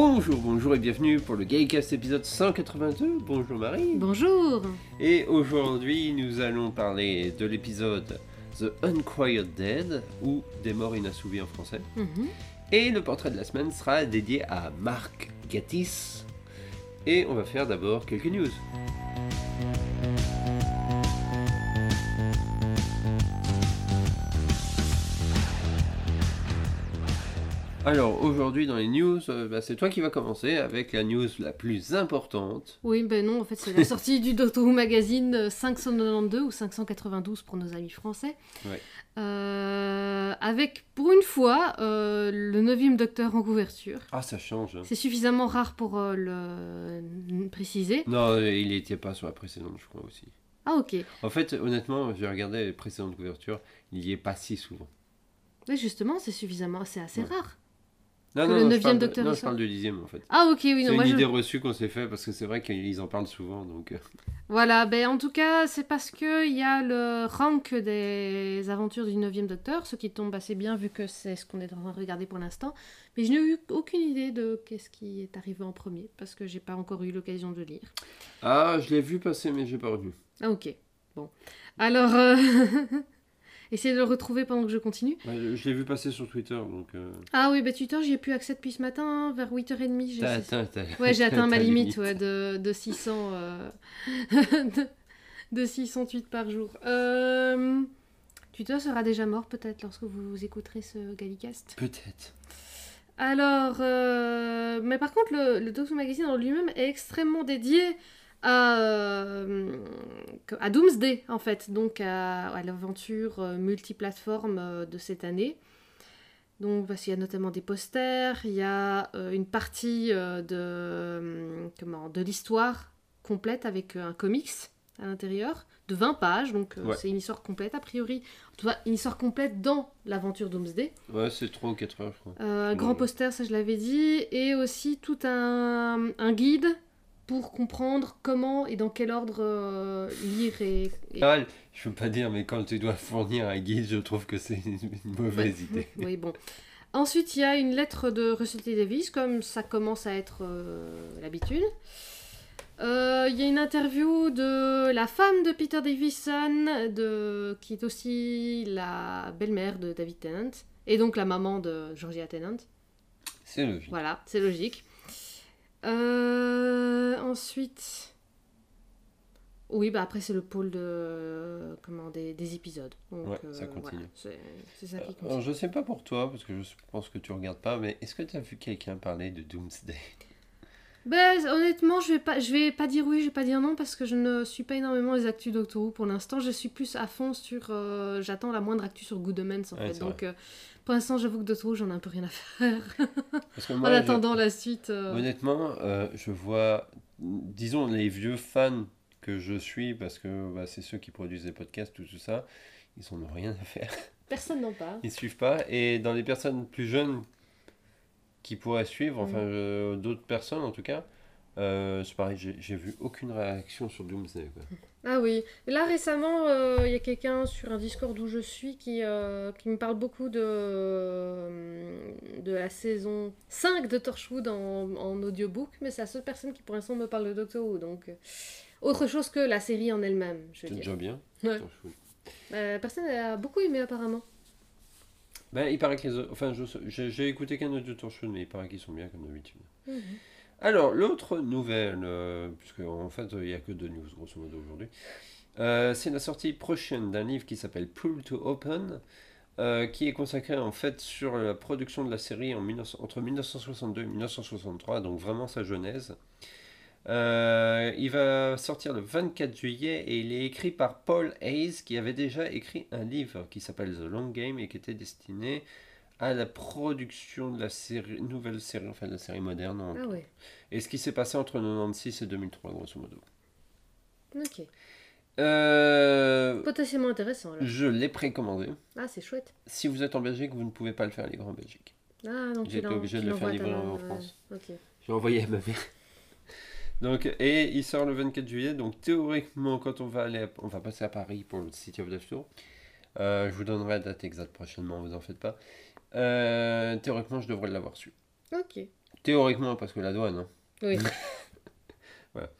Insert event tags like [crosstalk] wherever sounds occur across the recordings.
Bonjour, bonjour et bienvenue pour le Gaycast épisode 182. Bonjour Marie. Bonjour Et aujourd'hui, nous allons parler de l'épisode The Unquiet Dead, ou Des morts inassouvis en français. Mhm. Et le portrait de la semaine sera dédié à Marc Gatiss. Et on va faire d'abord quelques news. Alors aujourd'hui dans les news, euh, bah, c'est toi qui vas commencer avec la news la plus importante. Oui, ben non, en fait, c'est la [laughs] sortie du Doctor Who Magazine euh, 592 ou 592 pour nos amis français. Ouais. Euh, avec, pour une fois, euh, le 9 Docteur en couverture. Ah ça change. hein. C'est suffisamment rare pour euh, le préciser. Non, il n'était pas sur la précédente je crois aussi. Ah, ok. En fait, honnêtement, j'ai regardé les précédentes couvertures, il y est pas si souvent. Mais justement, c'est suffisamment, c'est assez Ouais. rare. Non, Que non, le non, de- Docteur Non, est je parle du dixième en fait. Ah, ok, oui, c'est non, une moi je... idée reçue qu'on s'est fait parce que c'est vrai qu'ils en parlent souvent. Donc, euh, Voilà, ben en tout cas, c'est parce qu'il y a le rank des aventures du 9 Docteur, ce qui tombe assez bien vu que c'est ce qu'on est en train de regarder pour l'instant. Mais je n'ai eu aucune idée de qu'est-ce qui est arrivé en premier, parce que j'ai pas encore eu l'occasion de lire. Ah, je l'ai vu passer, mais j'ai pas retenu. Ah, ok. Bon. Alors, euh, [laughs] essayez de le retrouver pendant que je continue. Ouais, je l'ai vu passer sur Twitter, donc. euh, Ah oui, bah Twitter, j'y ai plus accès depuis ce matin, hein, vers 8h30. j'ai- T'as atteint, t'as- Ouais, j'ai [laughs] atteint ma limite, ouais, de, de 600 euh, [laughs] de, de 600 tweets par jour. Euh, Twitter sera déjà mort peut-être lorsque vous écouterez ce Gallicast. Peut-être. Alors, euh, mais par contre, le, le Doctor Magazine en lui-même est extrêmement dédié à, euh, à Doomsday, en fait, donc à, à l'aventure euh, multiplateforme euh, de cette année. Donc, parce qu'il y a notamment des posters, il y a euh, une partie euh, de, comment, de l'histoire complète avec un comics à l'intérieur de 20 pages, donc Ouais. c'est une histoire complète a priori, en tout cas une histoire complète dans l'aventure Doomsday. Ouais, c'est 3 ou 4 heures, je crois. Euh, grand poster, ça je l'avais dit, et aussi tout un, un guide pour comprendre comment et dans quel ordre euh, lire et... et- Ah, je veux pas dire, mais quand tu dois fournir un guide, je trouve que c'est une mauvaise idée. Oui, bon. Ensuite, il y a une lettre de Russell T. Davis, comme ça commence à être euh, l'habitude. Euh, Il y a une interview de la femme de Peter Davison, de, qui est aussi la belle-mère de David Tennant, et donc la maman de Georgia Tennant. C'est logique. Voilà, c'est logique. Euh, ensuite. Oui, bah après c'est le pôle de comment des, des épisodes. Donc, Ouais, euh, ça continue. voilà, c'est c'est ça qui Alors, continue. je sais pas pour toi, parce que je pense que tu regardes pas, mais est-ce que tu as vu quelqu'un parler de Doomsday? [laughs] Ben, honnêtement, je vais pas, je vais pas dire oui, je vais pas dire non parce que je ne suis pas énormément les actus Doctor Who pour l'instant. Je suis plus à fond sur, euh, j'attends la moindre actu sur Good Omens en Ouais, fait. Donc euh, pour l'instant, j'avoue que Doctor Who, j'en ai un peu rien à faire. Parce que en moi, attendant la suite. euh, Honnêtement, euh, je vois, disons, les vieux fans que je suis, parce que bah, c'est ceux qui produisent des podcasts, tout, tout ça, ils en ont rien à faire. Personne n'en parle. Ils suivent pas. Et dans les personnes plus jeunes qui pourraient suivre, enfin, Mm. je- d'autres personnes en tout cas, euh, c'est pareil, j'ai vu aucune réaction sur Doomsday. Quoi. Ah oui. Là récemment, euh, il y a quelqu'un sur un Discord où je suis qui, euh, qui me parle beaucoup de, de la saison 5 de Torchwood en, en audiobook, mais c'est la seule personne qui pour l'instant me parle de Doctor Who. Donc, autre chose que la série en elle-même, C'est déjà bien. Ouais. Personne a beaucoup aimé apparemment. Ben, il paraît que les autres- Enfin, j'ai écouté qu'un audio Torchwood, mais il paraît qu'ils sont bien comme d'habitude. Alors, l'autre nouvelle, euh, puisque en fait, il n'y a que deux news, grosso modo, aujourd'hui, euh, c'est la sortie prochaine d'un livre qui s'appelle Pull to Open, euh, qui est consacré en fait sur la production de la série en 19 entre 1962 et 1963, donc vraiment sa genèse. Euh, il va sortir le 24 juillet et il est écrit par Paul Hayes qui avait déjà écrit un livre qui s'appelle The Long Game et qui était destiné à la production de la série, nouvelle série, enfin de la série moderne. en- Ah ouais. Et ce qui s'est passé entre 96 et 2003, grosso modo. Ok. Euh, Potentiellement intéressant je l'ai précommandé. Ah c'est chouette. Si vous êtes en Belgique, vous ne pouvez pas le faire livrer en Belgique. Ah donc J'ai tu été l'en- obligé de le faire livrer en maman, France. Ok. J'ai envoyé à ma mère. [laughs] Donc, et il sort le 24 juillet. Donc, théoriquement, quand on va aller, à- on va passer à Paris pour le City of Death Tour. Euh, je vous donnerai la date exacte prochainement, vous en faites pas. Euh, théoriquement, je devrais l'avoir su. Ok. Théoriquement, parce que la douane. Hein. Oui. [laughs] voilà.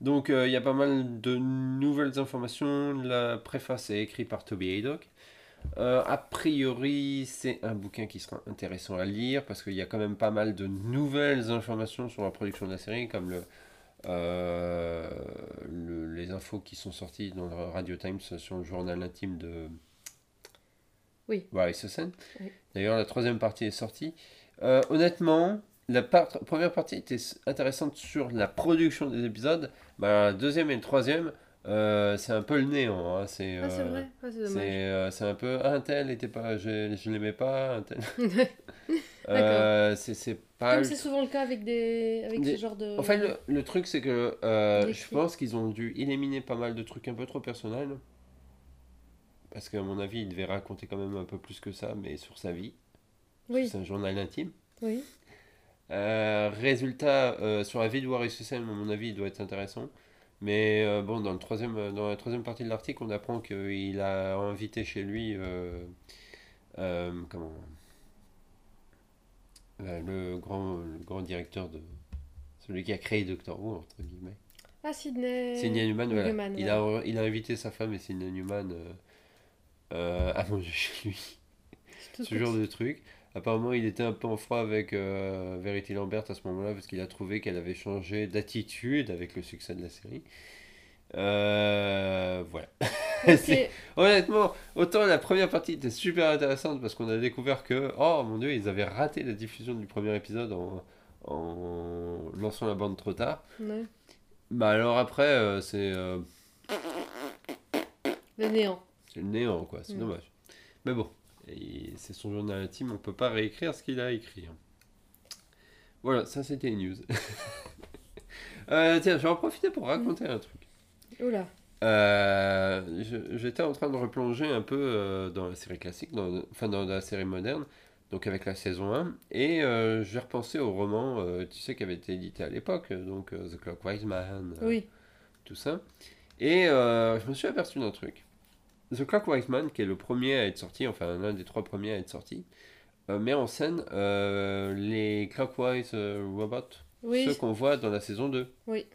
Donc, euh, il y a pas mal de nouvelles informations. La préface est écrite par Toby Haydock. Euh, a priori, c'est un bouquin qui sera intéressant à lire parce qu'il y a quand même pas mal de nouvelles informations sur la production de la série, comme le, euh, les infos qui sont sorties dans le Radio Times sur le journal intime de oui. Barry D'ailleurs, la troisième partie est sortie. honnêtement, la première partie était intéressante sur la production des épisodes. Bah, la deuxième et le troisième, euh, c'est un peu le néant. Hein. C'est ah, c'est vrai, c'est euh, c'est un peu. un tel était pas. Je, je l'aimais pas. Un tel. [laughs] euh, c'est pas. Comme c'est souvent le cas avec, des, avec ce genre de. En fait, le, le truc, c'est que euh, je pense qu'ils ont dû éliminer pas mal de trucs un peu trop personnels. Parce qu'à mon avis, il devait raconter quand même un peu plus que ça, mais sur sa vie. Oui. C'est un journal intime. Oui. Euh, résultat, euh, sur la vie de Warren à mon avis, il doit être intéressant. Mais euh, bon, dans, le troisième, dans la troisième partie de l'article, on apprend qu'il a invité chez lui comment, le, grand, le grand directeur de. Celui qui a créé Doctor Who, entre guillemets. Ah, Sidney. Sidney Newman, voilà. il, a, il a invité sa femme et Sidney Newman à manger chez lui. Ce genre de truc. Apparemment, il était un peu en froid avec euh, Verity Lambert à ce moment-là parce qu'il a trouvé qu'elle avait changé d'attitude avec le succès de la série. Euh, voilà. [laughs] Honnêtement, autant la première partie était super intéressante parce qu'on a découvert que, oh mon dieu, ils avaient raté la diffusion du premier épisode en, en lançant la bande trop tard. Ouais. Bah alors après, euh, c'est. Le néant. C'est le néant, quoi, c'est dommage. Mais bon c'est son journal intime, on peut pas réécrire ce qu'il a écrit. Hein. Voilà, ça c'était une news. [laughs] Euh, tiens, je vais en profiter pour raconter un truc. Oula. Euh, j'étais en train de replonger un peu euh, dans la série classique, enfin dans la série moderne, donc avec la saison 1, et j'ai repensé au roman, tu sais, qui avait été édité à l'époque, donc The Clockwise Man, oui. tout ça. Et je me suis aperçu d'un truc. The Clockwise Man, qui est le premier à être sorti, enfin l'un des trois premiers à être sorti, euh, met en scène euh, les Clockwise euh, Robots, ceux qu'on voit dans la saison 2. Oui.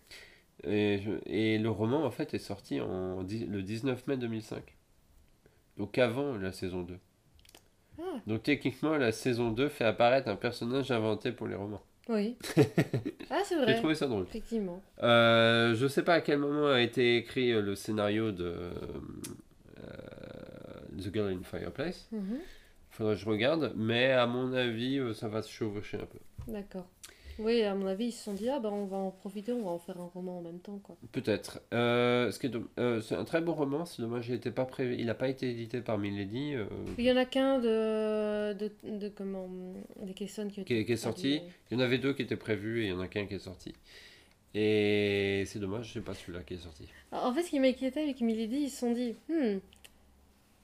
Et, et, le roman, en fait, est sorti en, le 19 mai 2005. Donc avant la saison 2. Ah. Donc techniquement, la saison 2 fait apparaître un personnage inventé pour les romans. Oui. [laughs] ah, c'est vrai. J'ai trouvé ça drôle. Effectivement. Euh, je sais pas à quel moment a été écrit le scénario de The Girl in Fireplace. Il mhm. Faudrait que je regarde, mais à mon avis, euh, ça va se chevaucher un peu. D'accord. Oui, à mon avis, ils se sont dit, ah ben on va en profiter, on va en faire un roman en même temps. quoi. Peut-être. Euh, euh, c'est un très beau roman, c'est dommage, il pas prévu, il n'a pas été édité par Milady. Il y en a qu'un de, de, de, comment, des qui, qui, est sorti. Il y en avait deux qui étaient prévus et il y en a qu'un qui est sorti. Et c'est dommage, je sais pas celui-là qui est sorti. en fait, ce qui m'inquiétait avec Milady, ils se sont dit, hmm,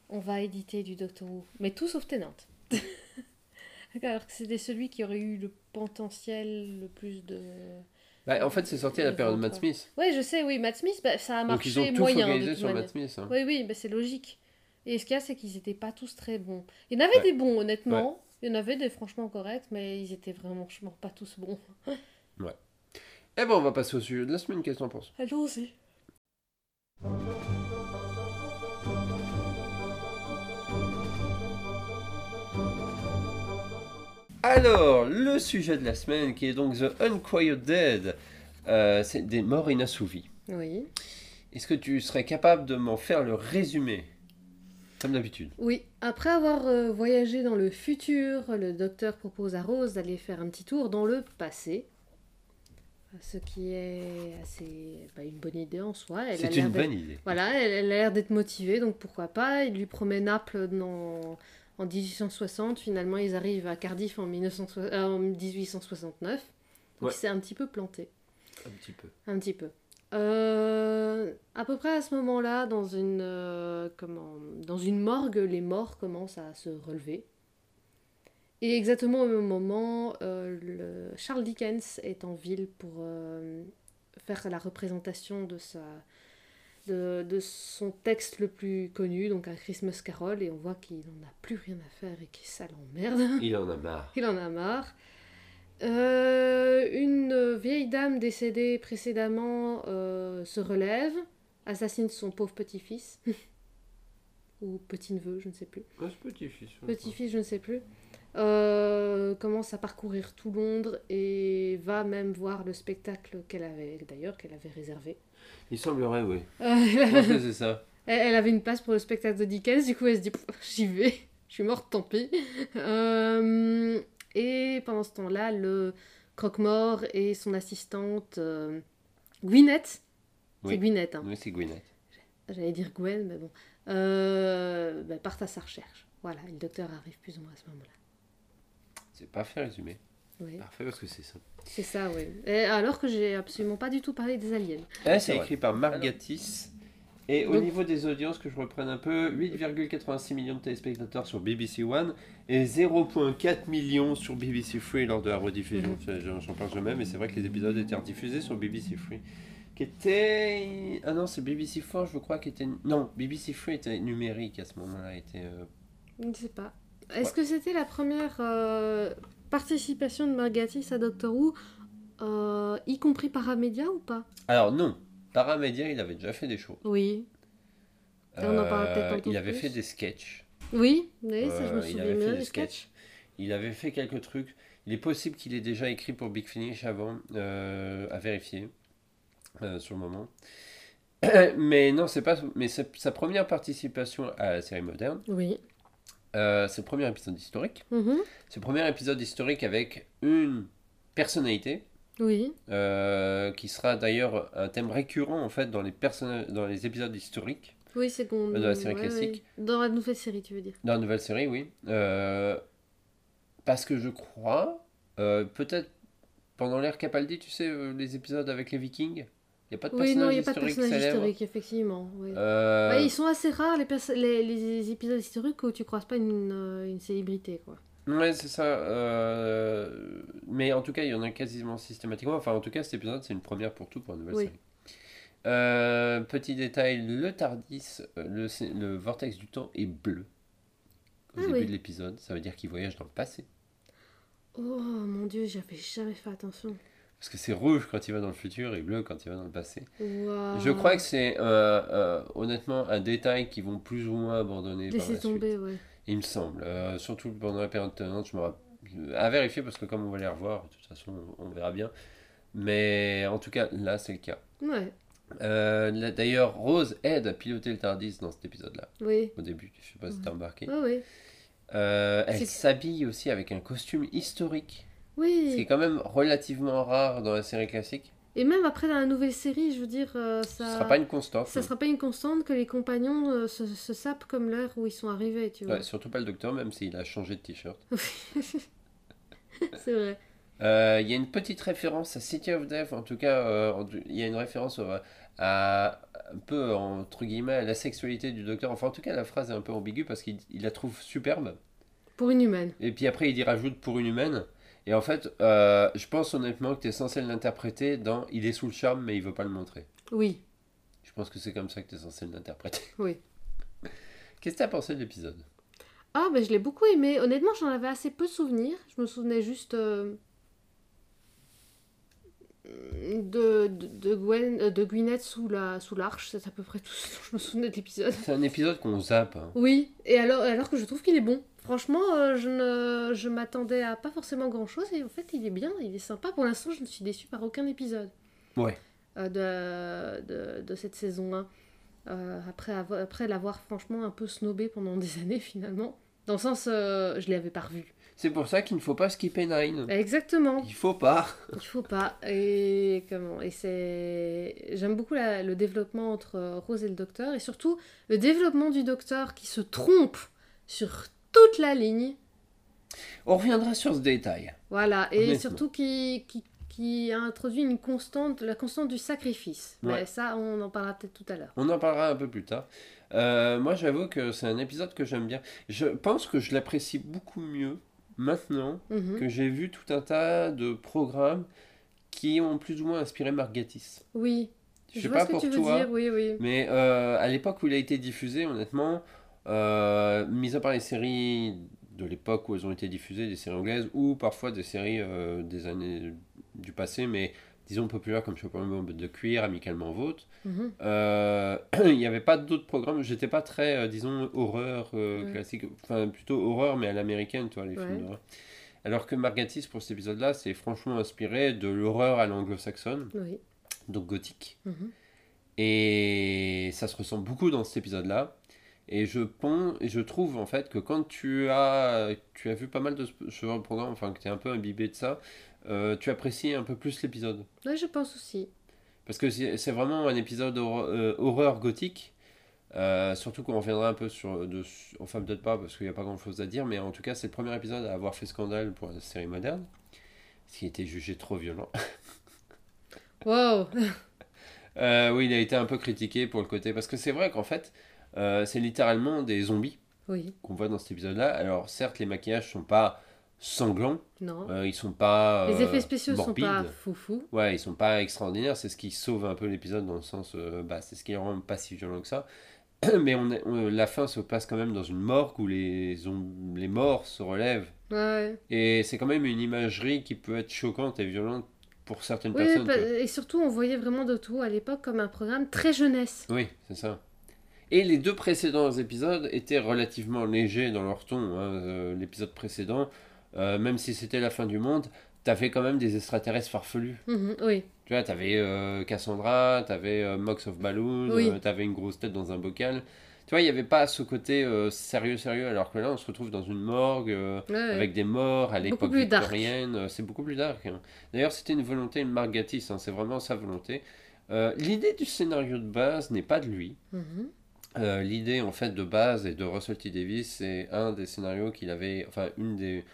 on va éditer du Doctor Who. Mais tout sauf Tennant. [laughs] Alors que c'était celui qui aurait eu le potentiel le plus de. Bah, en fait, c'est sorti à la période de Matt Smith. Oui, je sais, oui, Matt Smith, bah, ça a marché Donc, ils ont tout moyen. sur Matt Smith. Hein. Oui, oui, bah, c'est logique. Et ce qu'il y a, c'est qu'ils n'étaient pas tous très bons. Il y en avait des bons, honnêtement. Il y en avait des franchement corrects, mais ils étaient vraiment pas tous bons. ouais. Eh ben, on va passer au sujet de la semaine. Qu'est-ce que t'en penses? Allons-y. Alors, le sujet de la semaine qui est donc The Unquiet Dead, euh, c'est des morts inassouvis. Oui. Est-ce que tu serais capable de m'en faire le résumé? Comme d'habitude. Oui. Après avoir euh, voyagé dans le futur, le docteur propose à Rose d'aller faire un petit tour dans le passé. Ce qui est assez bah, une bonne idée en soi. C'est une bonne idée. Voilà, elle, elle a l'air d'être motivée, donc pourquoi pas. Il lui promet Naples dans en 1860. Finalement, ils arrivent à Cardiff en, 1869. Euh, Donc c'est un petit peu planté. Un petit peu. Un petit peu. Euh, à peu près à ce moment-là, dans une, euh, comment, dans une morgue, les morts commencent à se relever. Et exactement au même moment, le Charles Dickens est en ville pour faire la représentation de sa, de, de, son texte le plus connu, donc un Christmas Carol, et on voit qu'il n'en a plus rien à faire et que ça l'emmerde. Il en a marre. [laughs] Il en a marre. Euh, une vieille dame décédée précédemment euh, se relève, assassine son pauvre petit-fils. [laughs] Ou petit-neveu, je ne sais plus. C'est petit-fils. ouais. Petit-fils, je ne sais plus. Euh, commence à parcourir tout Londres et va même voir le spectacle qu'elle avait, d'ailleurs, qu'elle avait réservé. Il semblerait, oui. Euh, c'est ça. elle avait une place pour le spectacle de Dickens, du coup elle se dit j'y vais, [laughs] je suis morte, tant pis. Euh, et pendant ce temps-là, le croque-mort et son assistante euh, Gwyneth, Oui. c'est Gwyneth, hein. Oui, c'est Gwyneth. j'allais dire Gwen, mais bon, bah, partent à sa recherche. Voilà, et le docteur arrive plus ou moins à ce moment-là. C'est parfait résumé. Oui, Parfait parce que c'est ça. c'est ça, oui. Et alors que j'ai absolument pas du tout parlé des aliens. Eh, c'est écrit par Margatis. Et au Donc- niveau des audiences, que je reprenne un peu, 8,86 millions de téléspectateurs sur BBC One et 0,4 millions sur BBC Free lors de la rediffusion. Mhm. Je- J'en j'en parle jamais, mais c'est vrai que les épisodes étaient rediffusés sur BBC Free. Qui était. Ah non, c'est BBC 4, je crois, qui était. Non, BBC Free était numérique à ce moment-là. était, euh, Je ne sais pas. Est-ce que c'était la première euh, participation de Margatis à Doctor Who, euh, y compris Paramédia ou pas? Alors non, Paramédia, il avait déjà fait des choses. Oui. On en peut-être Euh, Il avait plus. fait des sketchs. Oui, oui ça je me Euh, il souviens avait fait des des sketchs. sketchs. Il avait fait quelques trucs. Il est possible qu'il ait déjà écrit pour Big Finish avant, à vérifier sur le moment. [coughs] Mais non, c'est pas. Mais sa première participation à la série moderne. Oui. Euh, c'est le premier épisode historique. Mhm. C'est le premier épisode historique avec une personnalité. Oui. euh, qui sera d'ailleurs un thème récurrent en fait dans les, personnages, dans les épisodes historiques. Oui, c'est qu'on. Dans la série classique. Dans la nouvelle série, tu veux dire. Dans la nouvelle série, oui. Euh, parce que je crois, euh, peut-être pendant l'ère Capaldi, tu sais, euh, les épisodes avec les Vikings, il n'y a pas de Oui, non, n'y a pas de personnage historique, effectivement. oui. Euh, Ouais, ils sont assez rares, les, perso- les, les épisodes historiques où tu croises pas une, euh, une célébrité, quoi. Ouais, c'est ça. euh, Mais en tout cas, il y en a quasiment systématiquement. Enfin, en tout cas, cet épisode, c'est une première pour tout pour une nouvelle Oui. série. Euh, petit détail, le Tardis, le, vortex du temps est bleu. Au Ah début oui. de l'épisode, ça veut dire qu'il voyage dans le passé. Oh mon dieu, j'avais jamais fait attention. Parce que c'est rouge quand il va dans le futur et bleu quand il va dans le passé. Je crois que c'est euh, euh, honnêtement un détail qu'ils vont plus ou moins abandonner par Laissez la suite. tomber, ouais. Il me semble. Euh, surtout pendant la période tenante, je me rappelle. À vérifier parce que comme on va les revoir, de toute façon, on verra bien. Mais en tout cas, là, c'est le cas. Ouais, Euh, D'ailleurs, Rose aide à piloter le Tardis dans cet épisode-là, oui. au début. Je sais pas si t'as remarqué. Ouais. Euh, elle s'habille aussi avec un costume historique, ce qui est Oui. quand même relativement rare dans la série classique. Et même après dans la nouvelle série, je veux dire, euh, Ce ça. sera pas une constante. Ça sera pas une constante que les compagnons euh, se, se sapent comme l'heure où ils sont arrivés, tu vois. Ouais, surtout pas le docteur, même s'il a changé de t-shirt. [laughs] C'est vrai. Euh, Il y a une petite référence à City of Death, en tout cas, il y a une référence à un peu entre guillemets à la sexualité du docteur. Enfin, en tout cas, la phrase est un peu ambiguë parce qu'il il la trouve superbe. Pour une humaine. Et puis après, il y rajoute pour une humaine. Et en fait, euh, je pense honnêtement que tu es censé l'interpréter dans Il est sous le charme, mais il veut pas le montrer. Oui. Je pense que c'est comme ça que tu es censé l'interpréter. Oui. Qu'est-ce que tu as pensé de l'épisode? Ah, ben je l'ai beaucoup aimé. Honnêtement, j'en avais assez peu souvenir. Je me souvenais juste euh, de, de, de, Gwen, euh, de Gwyneth sous la sous l'arche. C'est à peu près tout ce dont je me souvenais de l'épisode. C'est un épisode qu'on zappe. hein. Oui, et alors, alors que je trouve qu'il est bon. Franchement, euh, je, ne, je m'attendais à pas forcément grand chose et en fait, il est bien, il est sympa. Pour l'instant, je ne suis déçue par aucun épisode Ouais. euh, de, de, de cette saison 1. Euh, après avoir- après l'avoir franchement un peu snobé pendant [laughs] des années finalement. Dans le sens, je l'avais pas revu. C'est pour ça qu'il ne faut pas skipper Nine. Exactement. Il faut pas. [laughs] Il faut pas. Et comment Et c'est. J'aime beaucoup la- le développement entre Rose et le docteur. Et surtout, le développement du docteur qui se trompe sur toute la ligne. On reviendra sur ce détail. Voilà. Et surtout qui, qui, qui a introduit une constante, la constante du sacrifice. Ouais. Mais ça, on en parlera peut-être tout à l'heure. On en parlera un peu plus tard. Euh, moi, j'avoue que c'est un épisode que j'aime bien. Je pense que je l'apprécie beaucoup mieux maintenant Mhm. que j'ai vu tout un tas de programmes qui ont plus ou moins inspiré Margatis. Oui. Je Je sais vois pas ce que pour tu veux toi, dire, oui, oui. mais euh, à l'époque où il a été diffusé, honnêtement, euh, mis à part les séries de l'époque où elles ont été diffusées, des séries anglaises, ou parfois des séries euh, des années du passé, mais disons populaires comme Chapeau de cuir, Amicalement Vôtre. Mhm. Euh, [clears throat] Il n'y avait pas d'autres programmes, j'étais pas très, euh, disons, horreur Ouais. classique, enfin plutôt horreur, mais à l'américaine, toi, les Ouais. films d'horreur. Alors que Margatis, pour cet épisode-là, c'est franchement inspiré de l'horreur à l'anglo-saxonne, Oui. donc gothique. Mhm. Et ça se ressent beaucoup dans cet épisode-là. Et je pense, et je trouve en fait que quand tu as, tu as vu pas mal de ce programme, enfin que tu es un peu imbibé de ça, euh, tu apprécies un peu plus l'épisode. Ouais, je pense aussi. Parce que c'est vraiment un épisode euh, horreur gothique. Euh, surtout qu'on reviendra un peu sur. De, enfin, peut-être pas, parce qu'il n'y a pas grand chose à dire, mais en tout cas, c'est le premier épisode à avoir fait scandale pour la série moderne. Ce qui été jugé trop violent. Wow. [laughs] Oui, il a été un peu critiqué pour le côté. Parce que c'est vrai qu'en fait, euh, c'est littéralement des zombies Oui. qu'on voit dans cet épisode-là. Alors, certes, les maquillages sont pas sanglants, Non. euh, ils sont pas. Les euh, effets spéciaux morbides. sont pas foufou. Ouais, ils sont pas extraordinaires, c'est ce qui sauve un peu l'épisode dans le sens, euh, bah, c'est ce qui rend pas si violent que ça. [clears throat] Mais on est- on- la fin se passe quand même dans une morgue où les, les morts se relèvent. Ouais. Et c'est quand même une imagerie qui peut être choquante et violente pour certaines Oui, personnes. et surtout, on voyait vraiment de tout à l'époque comme un programme très jeunesse. Oui, c'est ça. Et les deux précédents épisodes étaient relativement légers dans leur ton. hein. Euh, L'épisode précédent, euh, même si c'était la fin du monde, t'avais quand même des extraterrestres farfelus. Mhm, Oui. Tu vois, t'avais euh, Cassandra, t'avais Mox of Balloon, Oui. t'avais une grosse tête dans un bocal. Tu vois, il n'y avait pas ce côté sérieux, sérieux, alors que là, on se retrouve dans une morgue Ouais, ouais. avec des morts à l'époque victorienne. C'est beaucoup plus dark. hein. D'ailleurs, c'était une volonté de Mark Gatiss, hein, c'est vraiment sa volonté. L'idée du scénario de base n'est pas de lui. Mhm. Euh, L'idée en fait de base et de Russell T Davis, c'est un des scénarios qu'il avait, enfin une des,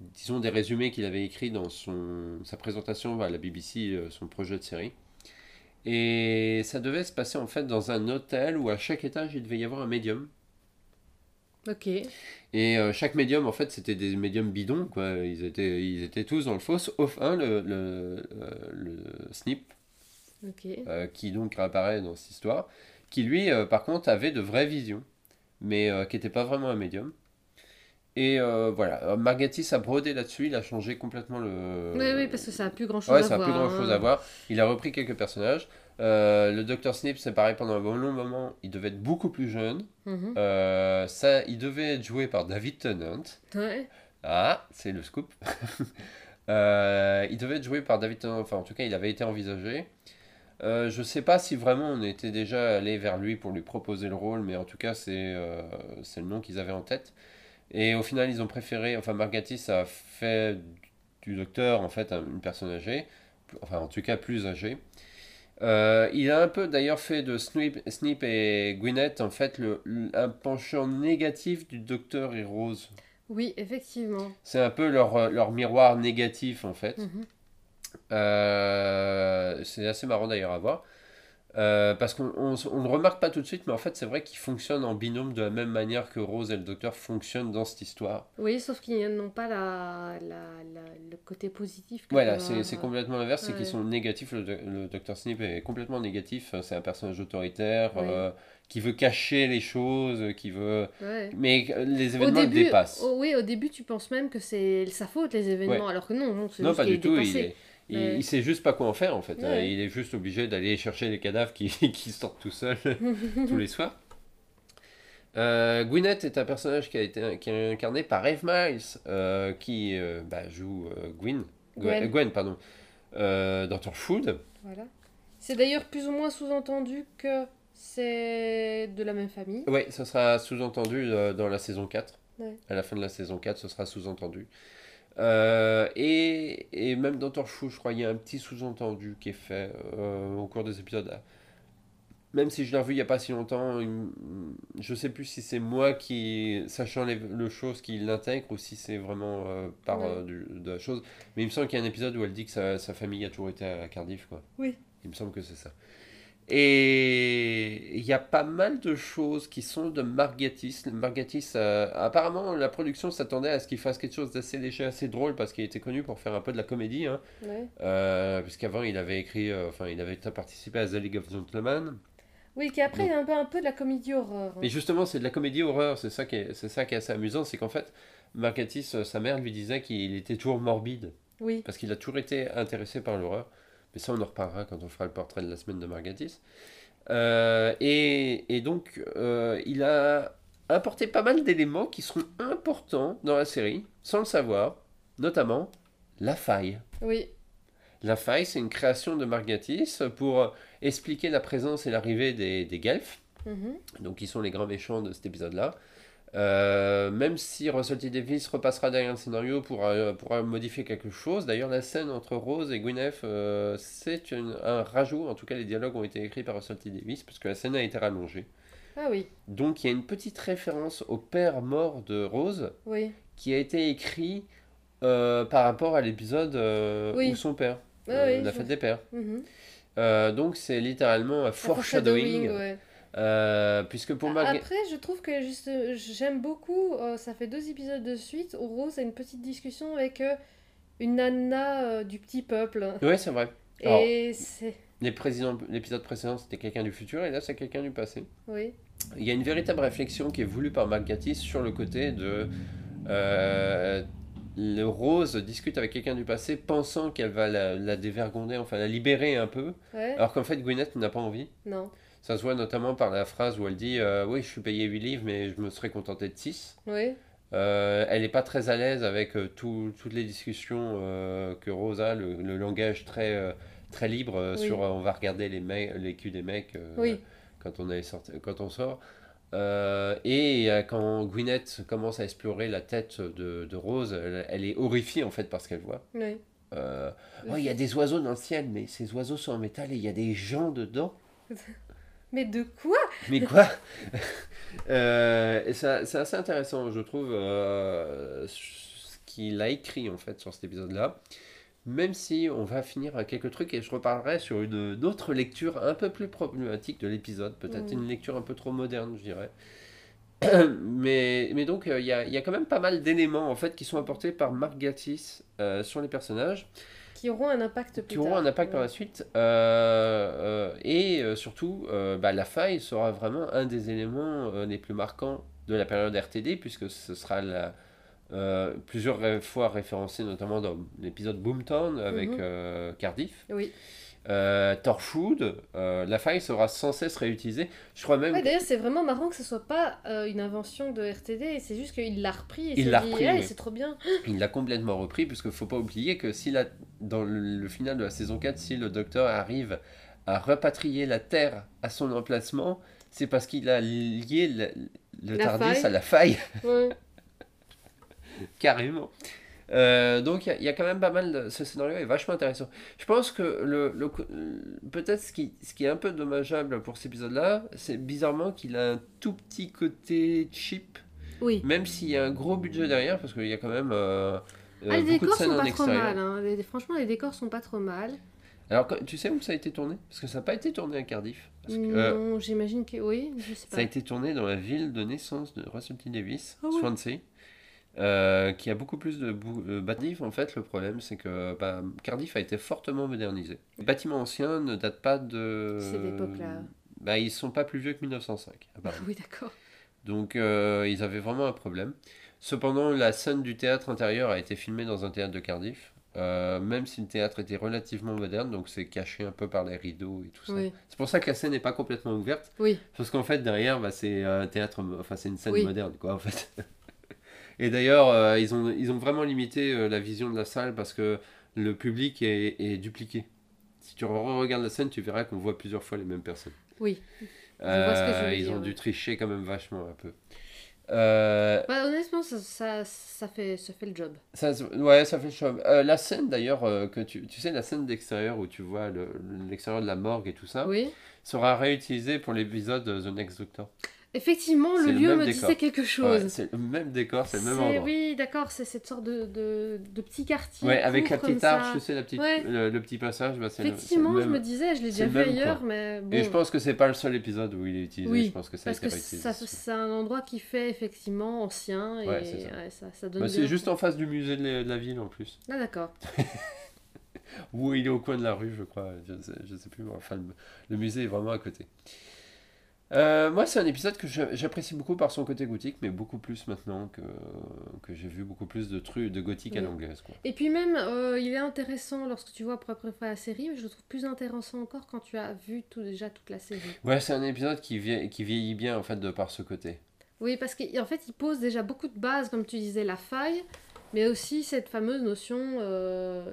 disons des résumés qu'il avait écrit dans son sa présentation à la BBC, euh, son projet de série. Et ça devait se passer en fait dans un hôtel où à chaque étage il devait y avoir un médium. Ok. Et euh, chaque médium en fait c'était des médiums bidons quoi. Ils étaient ils étaient tous dans le faux, sauf un le le, le Snip euh, qui donc réapparaît dans cette histoire, qui lui, euh, par contre, avait de vraies visions, mais euh, qui n'était pas vraiment un médium. Et euh, voilà, Margatis a brodé là-dessus, il a changé complètement le... Oui, oui, parce que ça a plus grand chose Ouais, à ça n'a voir. plus hein. à voir. Il a repris quelques personnages. Euh, le Dr. Snip, c'est pareil, pendant un bon long moment, il devait être beaucoup plus jeune. Mhm. Euh, ça, il devait être joué par David Tennant. Ouais. Ah, c'est le scoop. [laughs] Il devait être joué par David Tennant, enfin en tout cas il avait été envisagé. Euh, je sais pas si vraiment on était déjà allé vers lui pour lui proposer le rôle, mais en tout cas c'est euh, le nom qu'ils avaient en tête. Et au final ils ont préféré, enfin Margatis a fait du docteur en fait un- une personne âgée, enfin en tout cas plus âgée. Euh, il a un peu d'ailleurs fait de Snip, Snip et Gwyneth en fait le, un penchant négatif du docteur et Rose. Oui, effectivement. C'est un peu leur, euh, leur miroir négatif en fait. Mhm. Euh, c'est assez marrant d'ailleurs à voir. Euh, parce qu'on ne remarque pas tout de suite, mais en fait c'est vrai qu'ils fonctionnent en binôme de la même manière que Rose et le docteur fonctionnent dans cette histoire. Oui, sauf qu'ils n'ont pas la, la, la- le côté positif. Voilà, c'est complètement l'inverse, c'est qu'ils sont négatifs. Le, do- le docteur Snip est complètement négatif. C'est un personnage autoritaire euh, qui veut cacher les choses, qui veut. Ouais. Mais euh, les événements le dépassent. oh, oui, au début, tu penses même que c'est sa faute, les événements, alors que non, non c'est Non, pas du tout. Il, est- il, Ouais. il sait juste pas quoi en faire en fait. hein. Il est juste obligé d'aller chercher les cadavres qui, [laughs] qui sortent tout seuls [laughs] tous les soirs. Euh, Gwyneth est un personnage qui a été qui est incarné par Eve Miles, euh, qui euh, bah, joue euh, Gwyn, Gwen, Gwen. Pardon, dans Torchwood. Voilà. C'est d'ailleurs plus ou moins sous-entendu que c'est de la même famille. Oui, ce sera sous-entendu dans la saison 4. Ouais. À la fin de la saison 4, ce sera sous-entendu. Euh, et, et même dans Torchwood, je crois, il y a un petit sous-entendu qui est fait euh, au cours des épisodes. Même si je l'ai revu il n'y a pas si longtemps, je sais plus si c'est moi qui, sachant les, le chose, qui l'intègre ou si c'est vraiment euh, par Ouais. euh, du- de la chose. Mais il me semble qu'il y a un épisode où elle dit que sa, sa famille a toujours été à Cardiff. Quoi. Oui. Il me semble que c'est ça. Et il y a pas mal de choses qui sont de Margatis. Margatis, euh, apparemment, la production s'attendait à ce qu'il fasse quelque chose d'assez léger, assez drôle, parce qu'il était connu pour faire un peu de la comédie. Hein. Ouais. Euh, Puisqu'avant, il avait écrit, euh, enfin, il avait participé à The League of Gentlemen. Oui, qui après Donc- il y a un peu, un peu de la comédie horreur. hein. Et justement, c'est de la comédie horreur, c'est ça qui est, c'est ça qui est assez amusant, c'est qu'en fait, Margatis, sa mère lui disait qu'il était toujours morbide, Oui. parce qu'il a toujours été intéressé par l'horreur. Mais ça, on en reparlera quand on fera le portrait de la semaine de Margatis. Euh, et, et donc, euh, il a apporté pas mal d'éléments qui seront importants dans la série, sans le savoir, notamment la faille. Oui. La faille, c'est une création de Margatis pour expliquer la présence et l'arrivée des, des Guelfs Mhm. donc qui sont les grands méchants de cet épisode-là. Euh, même si Russell T. Davis repassera derrière le scénario pour, euh, pour modifier quelque chose. D'ailleurs, la scène entre Rose et Gwyneth, euh, c'est un rajout. En tout cas, les dialogues ont été écrits par Russell T. Davis parce que la scène a été rallongée. Ah oui. Donc, il y a une petite référence au père mort de Rose Oui. qui a été écrit euh, par rapport à l'épisode Oui. où son père, Ah oui, la fête des pères. Mhm. Donc, c'est littéralement un foreshadowing. ouais. Euh, puisque pour Margaret. Après, je trouve que juste, j'aime beaucoup. euh, ça fait deux épisodes de suite où Rose a une petite discussion avec euh, une nana du petit peuple. Oui, c'est vrai. Et c'est. Les présidents- L'épisode précédent, c'était quelqu'un du futur, et là, c'est quelqu'un du passé. Oui. Il y a une véritable réflexion qui est voulue par Mark Gatiss sur le côté de. le Rose discute avec quelqu'un du passé, pensant qu'elle va la, la dévergonder, enfin la libérer un peu, Ouais. alors qu'en fait, Gwyneth n'a pas envie. Non. Ça se voit notamment par la phrase où elle dit euh, Oui, je suis payé 8 livres, mais je me serais contenté de 6. Oui. Euh, elle n'est pas très à l'aise avec euh, tout- toutes les discussions que Rose a, le, le langage très, très libre Oui. sur on va regarder les, mecs, les culs des mecs Oui. quand, on est sorti, quand on sort. Euh, et euh, quand Gwyneth commence à explorer la tête de, de Rose, elle, elle est horrifiée en fait par ce qu'elle voit. Oui. Euh, Oh, il y a des oiseaux dans le ciel, mais ces oiseaux sont en métal et il y a des gens dedans. [laughs] Mais de quoi? Mais quoi? [laughs] Euh, et ça- C'est assez intéressant, je trouve, euh, ce qu'il a écrit en fait sur cet épisode-là. Même si on va finir à quelques trucs et je reparlerai sur une, une autre lecture un peu plus problématique de l'épisode, peut-être Mhm. une lecture un peu trop moderne, je dirais. [coughs] mais, mais donc, euh, il y, a, y a quand même pas mal d'éléments en fait qui sont apportés par Mark Gatiss sur les personnages Qui auront un impact plus qui tard. auront un impact par la suite. Euh, euh, et euh, surtout, bah, la faille sera vraiment un des éléments les plus marquants de la période RTD, puisque ce sera la, plusieurs fois référencé, notamment dans l'épisode Boomtown avec Mhm. euh, Cardiff. Oui. Euh, Torchwood, euh, la faille sera sans cesse réutilisée. Je crois même Ouais, D'ailleurs, c'est vraiment marrant que ce soit pas euh, une invention de RTD, c'est juste qu'il l'a repris et Il l'a repris, Ah, oui. c'est trop bien. [gasps] Il l'a complètement repris, puisqu'il ne faut pas oublier que si la, dans le, final de la saison 4, si le docteur arrive à repatrier la Terre à son emplacement, c'est parce qu'il a lié le, le Tardis faille. à la faille, Ouais. [laughs] carrément. Euh, donc il y a- il y, a quand même pas mal de... Ce scénario est vachement intéressant. Je pense que le, le peut-être ce qui, ce qui est un peu dommageable pour cet épisode-là, c'est bizarrement qu'il a un tout petit côté cheap, Oui. même s'il y a un gros budget derrière, parce qu'il y a quand même... euh, Ah, euh, les de décors sont pas trop mal. hein. Les- franchement, les décors sont pas trop mal. Alors, tu sais où ça a été tourné? Parce que ça n'a pas été tourné à Cardiff. Parce que, euh, non, j'imagine que oui, je sais pas. ça a été tourné dans la ville de naissance de Russell T. Davis, Ah. Swansea, euh, qui a beaucoup plus de bou- euh, en fait, le problème, c'est que bah, Cardiff a été fortement modernisé. Les bâtiments anciens ne datent pas de... Cette époque-là. Bah, ils sont pas plus vieux que 1905, apparemment. Oui, d'accord. Donc, euh, ils avaient vraiment un problème. Cependant, la scène du théâtre intérieur a été filmée dans un théâtre de Cardiff. même si le théâtre était relativement moderne, donc c'est caché un peu par les rideaux et tout ça. C'est pour ça que la scène n'est pas complètement ouverte, Oui. parce qu'en fait derrière, bah, c'est un théâtre, enfin c'est une scène Oui. moderne, quoi, en fait. Et d'ailleurs, euh, ils, ont, ils ont vraiment limité euh, la vision de la salle parce que le public est, est dupliqué. Si tu regardes la scène, tu verras qu'on voit plusieurs fois les mêmes personnes. Oui. veux ils dire, ont dû tricher quand même vachement un peu. Euh, Bah, honnêtement, ça, ça, ça fait, ça fait le job. Ça, ouais, ça fait le. Euh, la scène d'ailleurs, euh, que tu, tu sais, la scène d'extérieur où tu vois le- l'extérieur de la morgue et tout ça, Oui. sera réutilisée pour l'épisode de The Next Doctor. Effectivement, le lieu me décor. disait quelque Ouais, chose. c'est le même décor, c'est le même endroit. Oui, d'accord, c'est cette sorte de, de, de petit quartier. Ouais, avec la petite arche, tu sais, la petite, Ouais. le, le petit passage, bah, le- Effectivement, je me disais, je l'ai déjà vu quoi. ailleurs, mais bon. Et je pense que c'est pas le seul épisode où il est utilisé, Oui, je pense que ça Parce que c'est un endroit qui fait effectivement ancien et Ouais, ça. donne Bah, c'est juste en face du musée de la, ville en plus. Ah d'accord. [laughs] Ou il est au coin de la rue, je crois. Je sais, je sais plus. Enfin, le musée est vraiment à côté. Euh, moi, c'est un épisode que j'a- j'apprécie beaucoup par son côté gothique, mais beaucoup plus maintenant que, que j'ai vu beaucoup plus de trucs de gothique à l'anglaise. Et puis même, euh, il est intéressant lorsque tu vois pour la première fois la série, mais je le trouve plus intéressant encore quand tu as vu tout, déjà toute la série. Ouais, c'est un épisode qui, vie- qui vieillit bien en fait de par ce côté. Oui, parce qu'en fait, il pose déjà beaucoup de bases, comme tu disais, la faille, mais aussi cette fameuse notion, euh,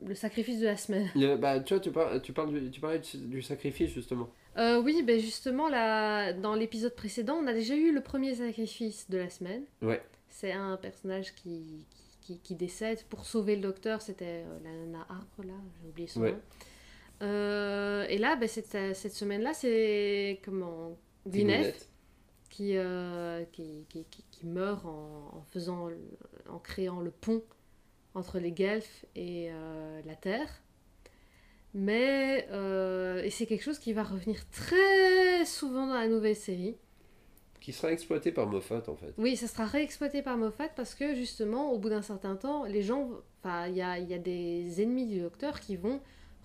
le, le sacrifice de la semaine. Le- bah, tu vois, tu, parles, tu, parles du, tu parlais du, du sacrifice justement. Euh, oui, ben justement, là, dans l'épisode précédent, on a déjà eu le premier sacrifice de la semaine. Ouais. C'est un personnage qui, qui, qui décède pour sauver le docteur, c'était euh, la nana arbre, là, j'ai oublié son Ouais. nom. Euh, et là, ben, cette, cette semaine-là, c'est comment Gwyneth qui, qui, qui, qui- meurt en, en faisant, en créant le pont entre les Guelfes et la Terre. Mais euh, et c'est quelque chose qui va revenir très souvent dans la nouvelle série. Qui sera exploité par Moffat en fait. Oui, ça sera réexploité par Moffat parce que justement, au bout d'un certain temps, les gens, enfin, il y a, il y a des ennemis du Docteur qui vont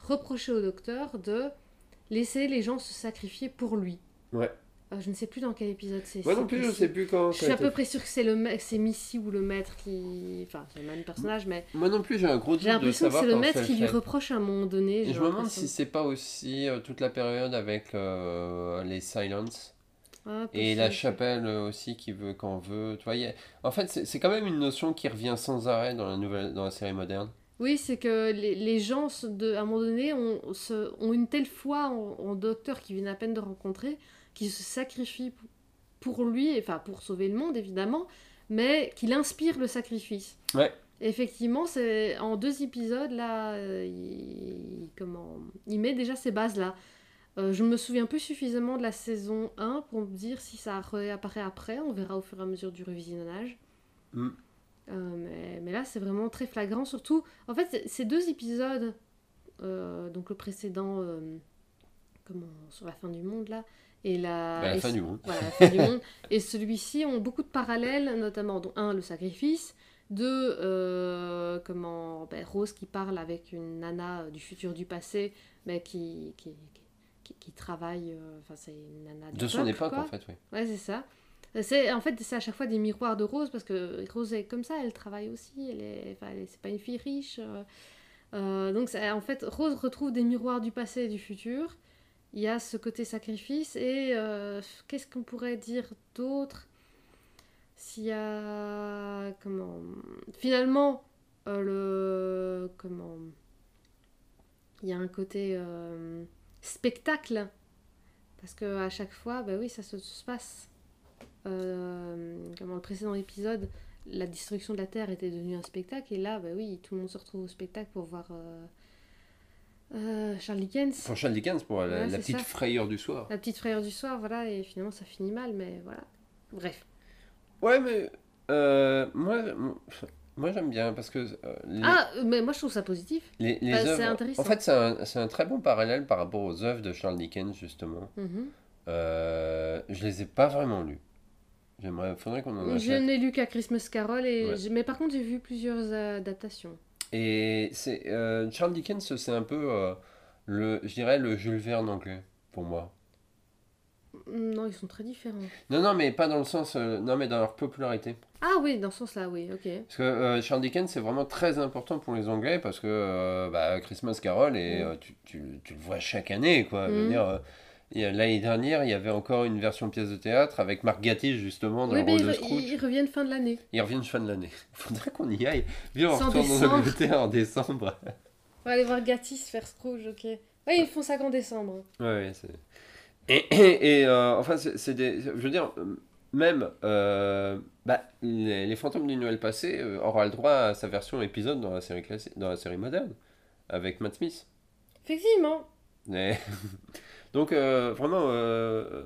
reprocher au Docteur de laisser les gens se sacrifier pour lui. Ouais. Euh, je ne sais plus dans quel épisode c'est. Moi non plus, je précis. sais plus quand. Je suis à peu près sûre que c'est le c'est Missy ou le maître qui. Enfin, c'est le même personnage, mais Moi non plus, j'ai un gros doute j'ai l'impression que c'est le maître qui lui reproche à un moment donné. Je me demande si c'est pas aussi euh, toute la période avec euh, les Silence Ah, et la chapelle aussi qui veut quand veut. Tu vois, en fait, c'est quand même une notion qui revient sans arrêt dans la nouvelle, dans la série moderne. Oui, c'est que les, les gens, de, à un moment donné, ont, se- ont une telle foi en, en docteur qu'ils viennent à peine de rencontrer, qu'ils se sacrifient p- pour lui, enfin pour sauver le monde évidemment, mais qu'il inspire le sacrifice. Ouais. Effectivement, c'est en deux épisodes là, euh, il, comment, il met déjà ces bases là. Euh, je me souviens plus suffisamment de la saison 1 pour me dire si ça réapparaît après. On verra au fur et à mesure du revisionnage. Mm. Euh, mais, mais là, c'est vraiment très flagrant. Surtout, en fait, ces deux épisodes, euh, donc le précédent, comment, sur la fin du monde là, et la, Bah, la fin du monde. voilà, la fin du [laughs] monde, et celui-ci ont beaucoup de parallèles, notamment dont un, le sacrifice, deux, euh, comment, ben, Rose qui parle avec une nana du futur du passé, mais qui, qui, qui, qui travaille, euh, enfin c'est une nana De son peuple, époque, quoi. en fait, oui. Ouais, c'est ça. C'est, en fait, c'est à chaque fois des miroirs de Rose, parce que Rose est comme ça, elle travaille aussi, elle est, enfin, c'est pas une fille riche. euh, euh, donc, en fait, Rose retrouve des miroirs du passé et du futur. Il y a ce côté sacrifice, et euh, qu'est-ce qu'on pourrait dire d'autre? S'il y a. Comment. Finalement, euh, le. Comment. Il y a un côté euh, spectacle. Parce que à chaque fois, bah oui, ça se, se passe. Comme dans le précédent épisode, la destruction de la Terre était devenue un spectacle. Et là, bah oui, tout le monde se retrouve au spectacle pour voir euh, Charles Dickens. Pour Charles Dickens, pour la, Ouais, la c'est petite ça. frayeur du soir. La petite frayeur du soir, voilà. Et finalement, ça finit mal, mais voilà. Bref. Ouais, mais euh, moi, moi j'aime bien parce que euh, les, Ah, mais moi, je trouve ça positif. les, les bah, c'est intéressant. En fait, c'est un, c'est un très bon parallèle par rapport aux œuvres de Charles Dickens, justement. Mhm. Euh, je les ai pas vraiment lues. J'aimerais, faudrait qu'on en Je achète. n'ai lu qu'à Christmas Carol, et Ouais. mais par contre, j'ai vu plusieurs adaptations. Et c'est euh, Charles Dickens, c'est un peu euh, le, je dirais le Jules Verne anglais pour moi. Non, ils sont très différents. Non, non, mais pas dans le sens, euh, non, mais dans leur popularité. Ah oui, dans ce sens-là, oui, ok. Parce que Charles Dickens, c'est vraiment très important pour les Anglais parce que bah, Christmas Carol, et, Mm. tu, tu- tu le vois chaque année. Quoi. Je veux Mm. dire, L'année dernière, il y avait encore une version pièce de théâtre avec Marc Gatiss, justement, dans Oui, le rôle ils, de Scrooge. ils reviennent fin de l'année. Ils reviennent fin de l'année. [laughs] Faudrait qu'on y aille. Viens, on retourne en décembre. Angleterre en décembre. On va aller voir Gatis faire Scrooge, ok. Ouais, ils font ça qu'en décembre. Ouais, ouais, c'est. Et, et, [coughs] et, euh, enfin, c'est des. Je veux dire, euh, même euh, bah, les, les fantômes du Noël passé euh, aura le droit à sa version épisode dans la série classique, dans la série moderne, avec Matt Smith. Effectivement. Mais- [laughs] Donc, euh, vraiment, euh,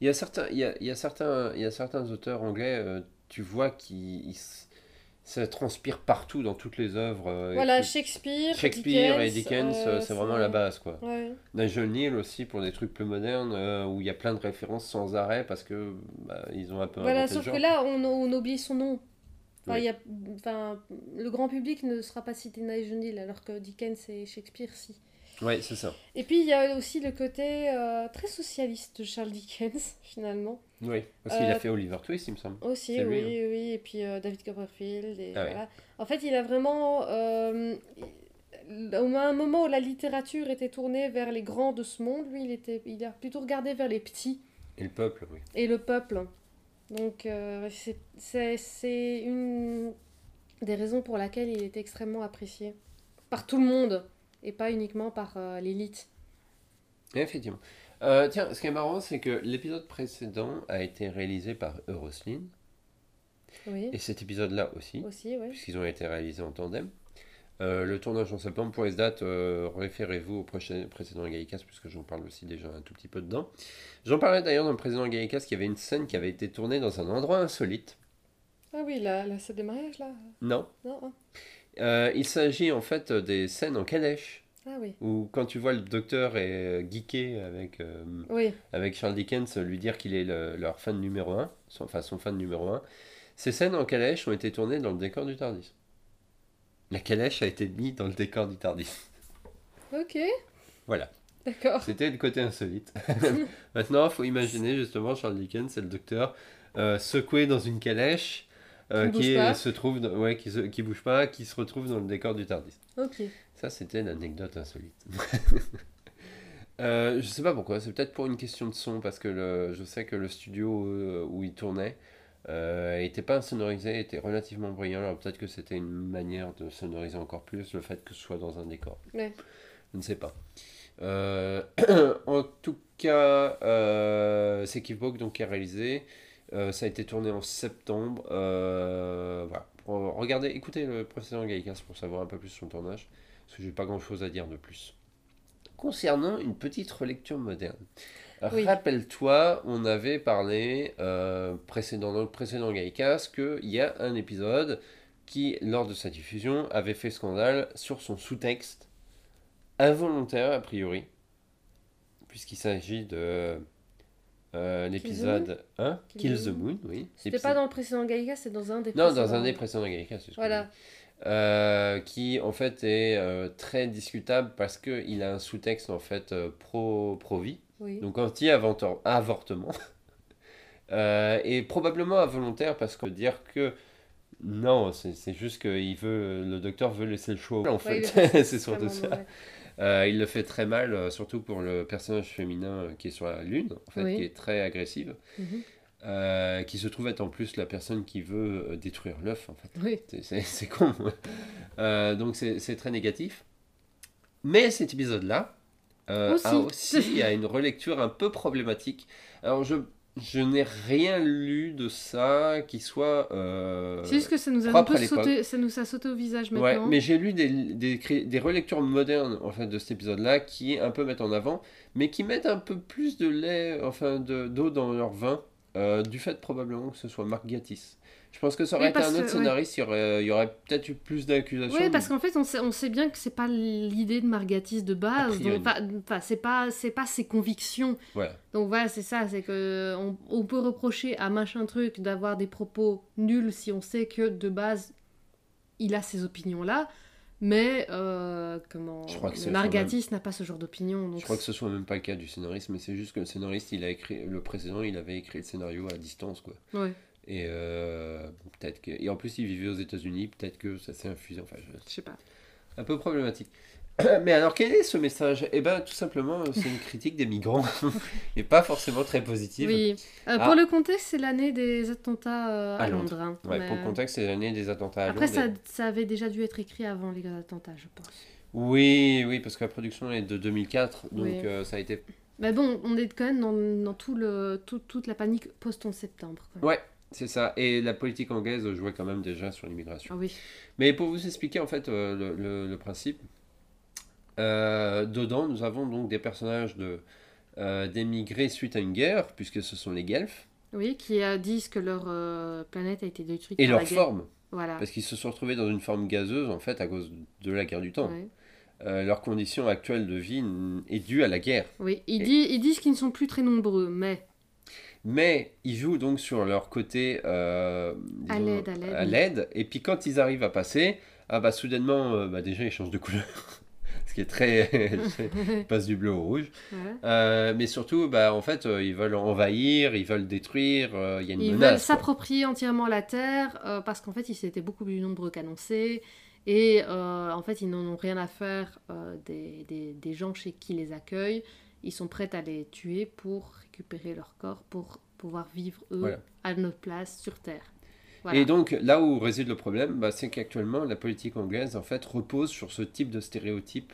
il y a certains, il y a, il y a certains, il y a certains auteurs anglais, euh, tu vois, qui. ça transpire partout dans toutes les œuvres. et Voilà, Shakespeare. Shakespeare et Dickens, Dickens, euh, c'est vraiment la base, quoi. Ouais. Nigel Neal aussi pour des trucs plus modernes euh, où il y a plein de références sans arrêt parce que bah, ils ont un peu Voilà, sauf que là, on, on oublie son nom. Enfin, Oui. il y a, enfin, le grand public ne sera pas cité Nigel Neal, alors que Dickens et Shakespeare, si. Ouais, c'est ça. Et puis il y a aussi le côté euh, très socialiste de Charles Dickens, [laughs] finalement. Oui, parce qu'il Euh, a fait Oliver Twist, il me semble. Aussi, oui, lui, hein. oui. Et puis euh, David Copperfield. Et Ah ouais. En fait, il a vraiment. euh, au un moment où la littérature était tournée vers les grands de ce monde, lui, il, était, il a plutôt regardé vers les petits Et le peuple, oui. et le peuple. Donc, euh, c'est une des raisons pour laquelle il est extrêmement apprécié. Par tout le monde, et pas uniquement par euh, l'élite. Effectivement. Euh, tiens, ce qui est marrant, c'est que l'épisode précédent a été réalisé par Euroslin, Oui, et cet épisode-là aussi, aussi, oui. puisqu'ils ont été réalisés en tandem. Euh, le tournage en septembre, pour les dates, euh, référez-vous au prochain, précédent Gallicast, puisque j'en parle aussi déjà un tout petit peu dedans. J'en parlais d'ailleurs dans le précédent Gallicast qu'il y avait une scène qui avait été tournée dans un endroit insolite. Ah oui, la, la scène de mariage, là? Non. Non hein. Euh, il s'agit en fait des scènes en calèche, Ah oui. où quand tu vois le docteur est euh, geeké avec, euh, Oui, avec Charles Dickens, lui dire qu'il est le- leur fan numéro 1, son, enfin son fan numéro 1, ces scènes en calèche ont été tournées dans le décor du Tardis. La calèche a été mise dans le décor du Tardis. [laughs] ok, Voilà. d'accord. C'était le côté insolite. [laughs] Maintenant, il faut imaginer justement Charles Dickens, c'est le docteur, euh, secoué dans une calèche euh, Qui qui, bouge est- pas. se trouve, dans- ouais, qui, se, qui bouge pas, qui se retrouve dans le décor du Tardis. Ok. Ça, c'était l'anecdote insolite. [laughs] Euh, je sais pas pourquoi, c'est peut-être pour une question de son, parce que le- je sais que le studio euh, où il tournait euh, était pas insonorisé, était relativement bruyant. Alors peut-être que c'était une manière de sonoriser encore plus le fait que ce soit dans un décor. Ouais. Je ne sais pas. Euh, [clears throat] en tout cas, euh, c'est Kickbox donc qui a réalisé. Euh, ça a été tourné en septembre. Euh, voilà. Regardez, écoutez le précédent Gallicast pour savoir un peu plus sur le tournage, parce que j'ai pas grand chose à dire de plus. Concernant une petite relecture moderne. Oui. Rappelle-toi, on avait parlé euh, précédent, dans le précédent Gallicast qu'il y a un épisode qui, lors de sa diffusion, avait fait scandale sur son sous-texte involontaire a priori, puisqu'il s'agit de euh, l'épisode 1, Kill the Moon, oui. C'était pas dans le précédent Gallica, c'est dans un des Non, dans précédents. un des précédents Gallica, c'est ce Voilà. Euh, qui en fait est euh, très discutable parce qu'il a un sous-texte en fait euh, pro, pro-vie, Oui. donc anti-avortement, [laughs] euh, et probablement involontaire parce qu'on peut dire que non, c'est juste que il veut, le docteur veut laisser le choix en Ouais, fait, [laughs] c'est surtout ça. mauvais. Euh, il le fait très mal, euh, surtout pour le personnage féminin euh, qui est sur la Lune, en fait, Oui. qui est très agressive, Mhm. euh, qui se trouve être en plus la personne qui veut détruire l'œuf, en fait. Oui. C'est- [laughs] con. ouais. Euh, donc c'est c'est très négatif. Mais cet épisode-là euh, Aussi. a aussi a une relecture un peu problématique. Alors je, je n'ai rien lu de ça qui soit... euh, C'est juste que ça nous a un peu sauté, ça nous a sauté au visage Ouais, maintenant. mais j'ai lu des, des, relectures modernes en fait, de cet épisode-là qui un peu mettent en avant, mais qui mettent un peu plus de lait, enfin de- d'eau dans leur vin, euh, du fait probablement que ce soit Marc Gatiss. Je pense que ça aurait Oui, été un autre ouais. scénariste, il y aurait, il y aurait peut-être eu plus d'accusations. Oui, parce qu'en fait, on sait, on sait bien que c'est pas l'idée de Margatis de base. donc, Enfin, c'est pas, c'est pas ses convictions. Voilà. Donc voilà, c'est ça, c'est que on, on peut reprocher à machin truc d'avoir des propos nuls si on sait que de base il a ces opinions là, mais euh, comment Margatis n'a pas ce genre d'opinion. Donc Je crois que ce soit même pas le cas du scénariste, mais c'est juste que le scénariste, il a écrit le précédent, il avait écrit le scénario à distance, quoi. ouais, Et euh, peut-être que, et en plus, il vivait aux États-Unis, peut-être que ça s'est infusé. Enfin, je- je sais pas. un peu problématique. [coughs] Mais alors, quel est ce message? Eh bien, tout simplement, c'est une critique des migrants, [laughs] et pas forcément très positive. Oui. Euh, Ah. Pour le contexte, c'est l'année des attentats euh, à, À Londres. Londres. hein. Ouais, Mais, pour le contexte, c'est l'année des attentats à Après, Londres. ça, ça avait déjà dû être écrit avant les attentats, je pense. Oui, oui, parce que la production est de 2004, donc Oui. euh, ça a été... Mais bon, on est quand même dans, dans tout le, tout- toute la panique post-11 septembre. Ouais, c'est ça. Et la politique anglaise jouait quand même déjà sur l'immigration. Ah oui. Mais pour vous expliquer en fait euh, le, le- le principe, euh, dedans nous avons donc des personnages de euh, d'émigrés suite à une guerre, puisque ce sont les Guelfs, Oui, qui disent que leur planète a été détruite et par leur la guerre. forme, Voilà. parce qu'ils se sont retrouvés dans une forme gazeuse en fait à cause de la guerre du temps. Euh, leur condition actuelle de vie est due à la guerre. Oui, ils, Et- disent, ils disent qu'ils ne sont plus très nombreux, mais Mais ils jouent donc sur leur côté euh, À disons, l'aide, à l'aide. Et puis quand ils arrivent à passer, ah bah soudainement, euh, bah déjà ils changent de couleur. [laughs] Parce qui est très. [laughs] passe du bleu au rouge. Euh, mais surtout, bah, en fait, euh, ils veulent envahir, ils veulent détruire, il y a une ils menace. Ils veulent s'approprier entièrement la Terre parce qu'en fait, ils étaient beaucoup plus nombreux qu'annoncés. Et en fait, ils n'en ont rien à faire des, des, des, gens chez qui les accueillent. Ils sont prêts à les tuer pour récupérer leur corps, pour pouvoir vivre, eux, à notre place sur Terre. Et donc, là où réside le problème, bah, c'est qu'actuellement, la politique anglaise, en fait, repose sur ce type de stéréotype.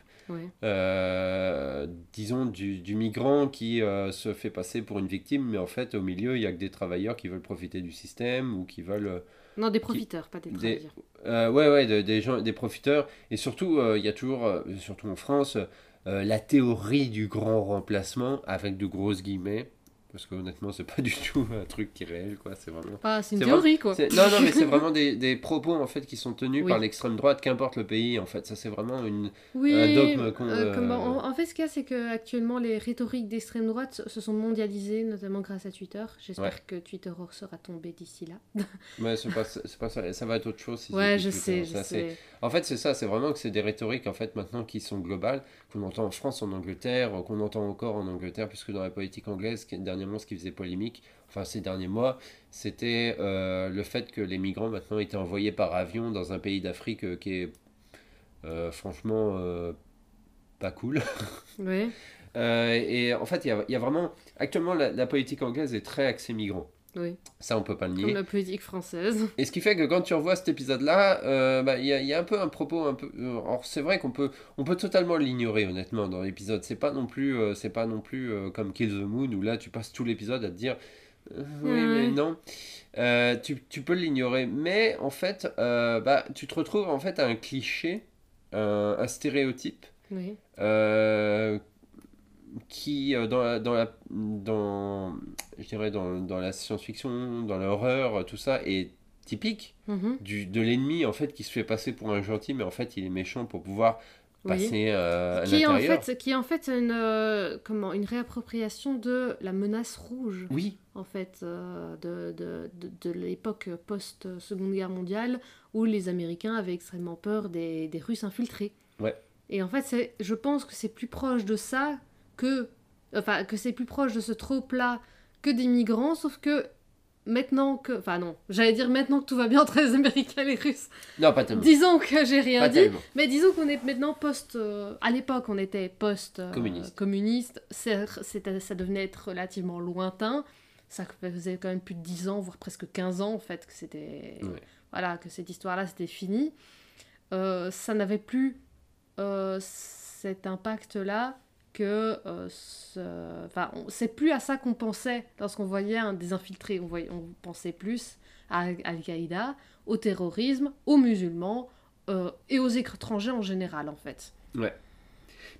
Euh, disons du, du, migrant qui euh, se fait passer pour une victime, mais en fait, au milieu, il n'y a que des travailleurs qui veulent profiter du système ou qui veulent. Euh, non, des profiteurs, pas des travailleurs. ouais, ouais, des, gens, des profiteurs. Et surtout, il y a toujours, surtout en France, la théorie du grand remplacement avec de grosses guillemets. Parce que honnêtement, c'est pas [laughs] du tout un truc qui est réel, quoi. C'est vraiment. Ah, c'est une théorie, quoi. Non, non, mais c'est vraiment [laughs] des, des, propos en fait qui sont tenus par l'extrême droite, qu'importe le pays. En fait, ça c'est vraiment une oui, un dogme. Euh, euh, en, fait, ce qu'il y a, c'est que actuellement les rhétoriques d'extrême droite se sont mondialisées, notamment grâce à Twitter. J'espère que Twitter sera tombé d'ici là. mais c'est pas, pas ça. Ça va être autre chose. Si ouais, je sais, je sais. En fait, c'est ça. C'est vraiment que c'est des rhétoriques en fait maintenant qui sont globales, qu'on entend en France, en Angleterre, qu'on entend encore en Angleterre, puisque dans la politique anglaise, dernièrement ce qui faisait polémique, enfin ces derniers mois, c'était euh, le fait que les migrants maintenant étaient envoyés par avion dans un pays d'Afrique euh, qui est euh, franchement pas cool. Oui. [laughs] et en fait, il y, y a, vraiment. Actuellement, la, la, politique anglaise est très axée migrants. Oui. Ça, on peut pas le nier. Comme la politique française. [laughs] Et ce qui fait que quand tu revois cet épisode-là, euh, bah, il y, a, y, a un peu un propos un peu. Euh, alors c'est vrai qu'on peut, on peut totalement l'ignorer honnêtement dans l'épisode. C'est pas non plus, euh, c'est pas non plus comme Kill the Moon où là tu passes tout l'épisode à te dire. oui, mais non. Tu, tu, peux l'ignorer, mais en fait, bah, tu te retrouves en fait à un cliché, un stéréotype. Oui qui euh, dans la, dans la dans je dirais dans, dans la science-fiction dans l'horreur tout ça est typique mhm. du, de l'ennemi en fait qui se fait passer pour un gentil mais en fait il est méchant pour pouvoir passer euh, à qui est en fait qui est en fait une euh, comment une réappropriation de la menace rouge oui. en fait de, de, de, de l'époque post seconde guerre mondiale où les américains avaient extrêmement peur des, des russes infiltrés. Ouais. Et en fait je pense que c'est plus proche de ça que, enfin, que c'est plus proche de ce trop-plat que des migrants, sauf que maintenant que. Enfin, non, j'allais dire maintenant que tout va bien [laughs] entre les Américains et les Russes. Non, pas tellement. Disons que j'ai rien dit, mais disons qu'on est maintenant post. Euh, à l'époque, on était post-communiste. communiste. ça devenait être relativement lointain. Ça faisait quand même plus de 10 ans, voire presque 15 ans, en fait, que c'était. Voilà, que cette histoire-là, c'était fini. Euh, ça n'avait plus euh, cet impact-là que euh, enfin, c'est plus à ça qu'on pensait lorsqu'on voyait un des infiltrés. On, voyait, on pensait plus à Al-Qaïda, au terrorisme, aux musulmans euh, et aux étrangers en général, en fait. Ouais.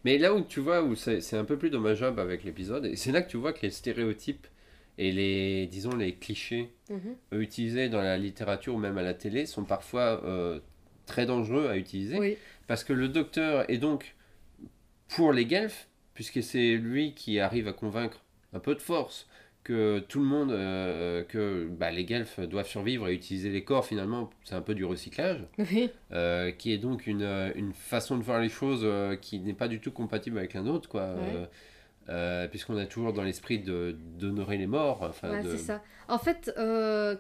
Mais là où tu vois, où c'est un peu plus dommageable avec l'épisode, et c'est là que tu vois que les stéréotypes et les, disons, les clichés mhm. utilisés dans la littérature ou même à la télé sont parfois euh, très dangereux à utiliser. Oui. Parce que le docteur est donc, pour les guelfes, puisque c'est lui qui arrive à convaincre un peu de force que tout le monde, euh, que bah, les guelfes doivent survivre et utiliser les corps, finalement, c'est un peu du recyclage, [laughs] euh, qui est donc une, euh, une, façon de voir les choses qui n'est pas du tout compatible avec la nôtre, quoi. puisqu'on a toujours dans l'esprit d'honorer les morts. Enfin, c'est ça. En fait,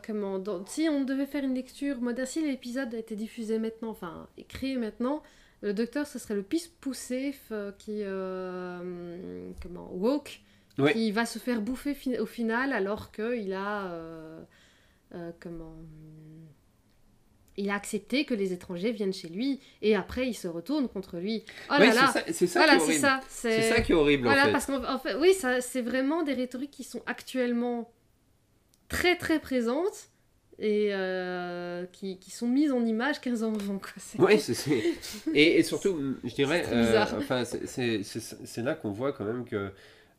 comment, si on devait faire une lecture moderne, si l'épisode a été diffusé maintenant, enfin, créé maintenant, le docteur, ce serait le pisse poussé euh, qui. Euh, comment Woke. Qui va se faire bouffer au final alors qu'il a. Euh, comment. Il a accepté que les étrangers viennent chez lui et après il se retourne contre lui. Oh là là C'est ça, qui est horrible. C'est ça, qui est horrible voilà, en fait. Parce qu'en fait, oui, c'est vraiment des rhétoriques qui sont actuellement très très présentes et euh, qui, qui, sont mises en image 15 ans avant. Oui, [laughs] c'est, et, et, surtout, je dirais, euh, enfin, c'est là qu'on voit quand même que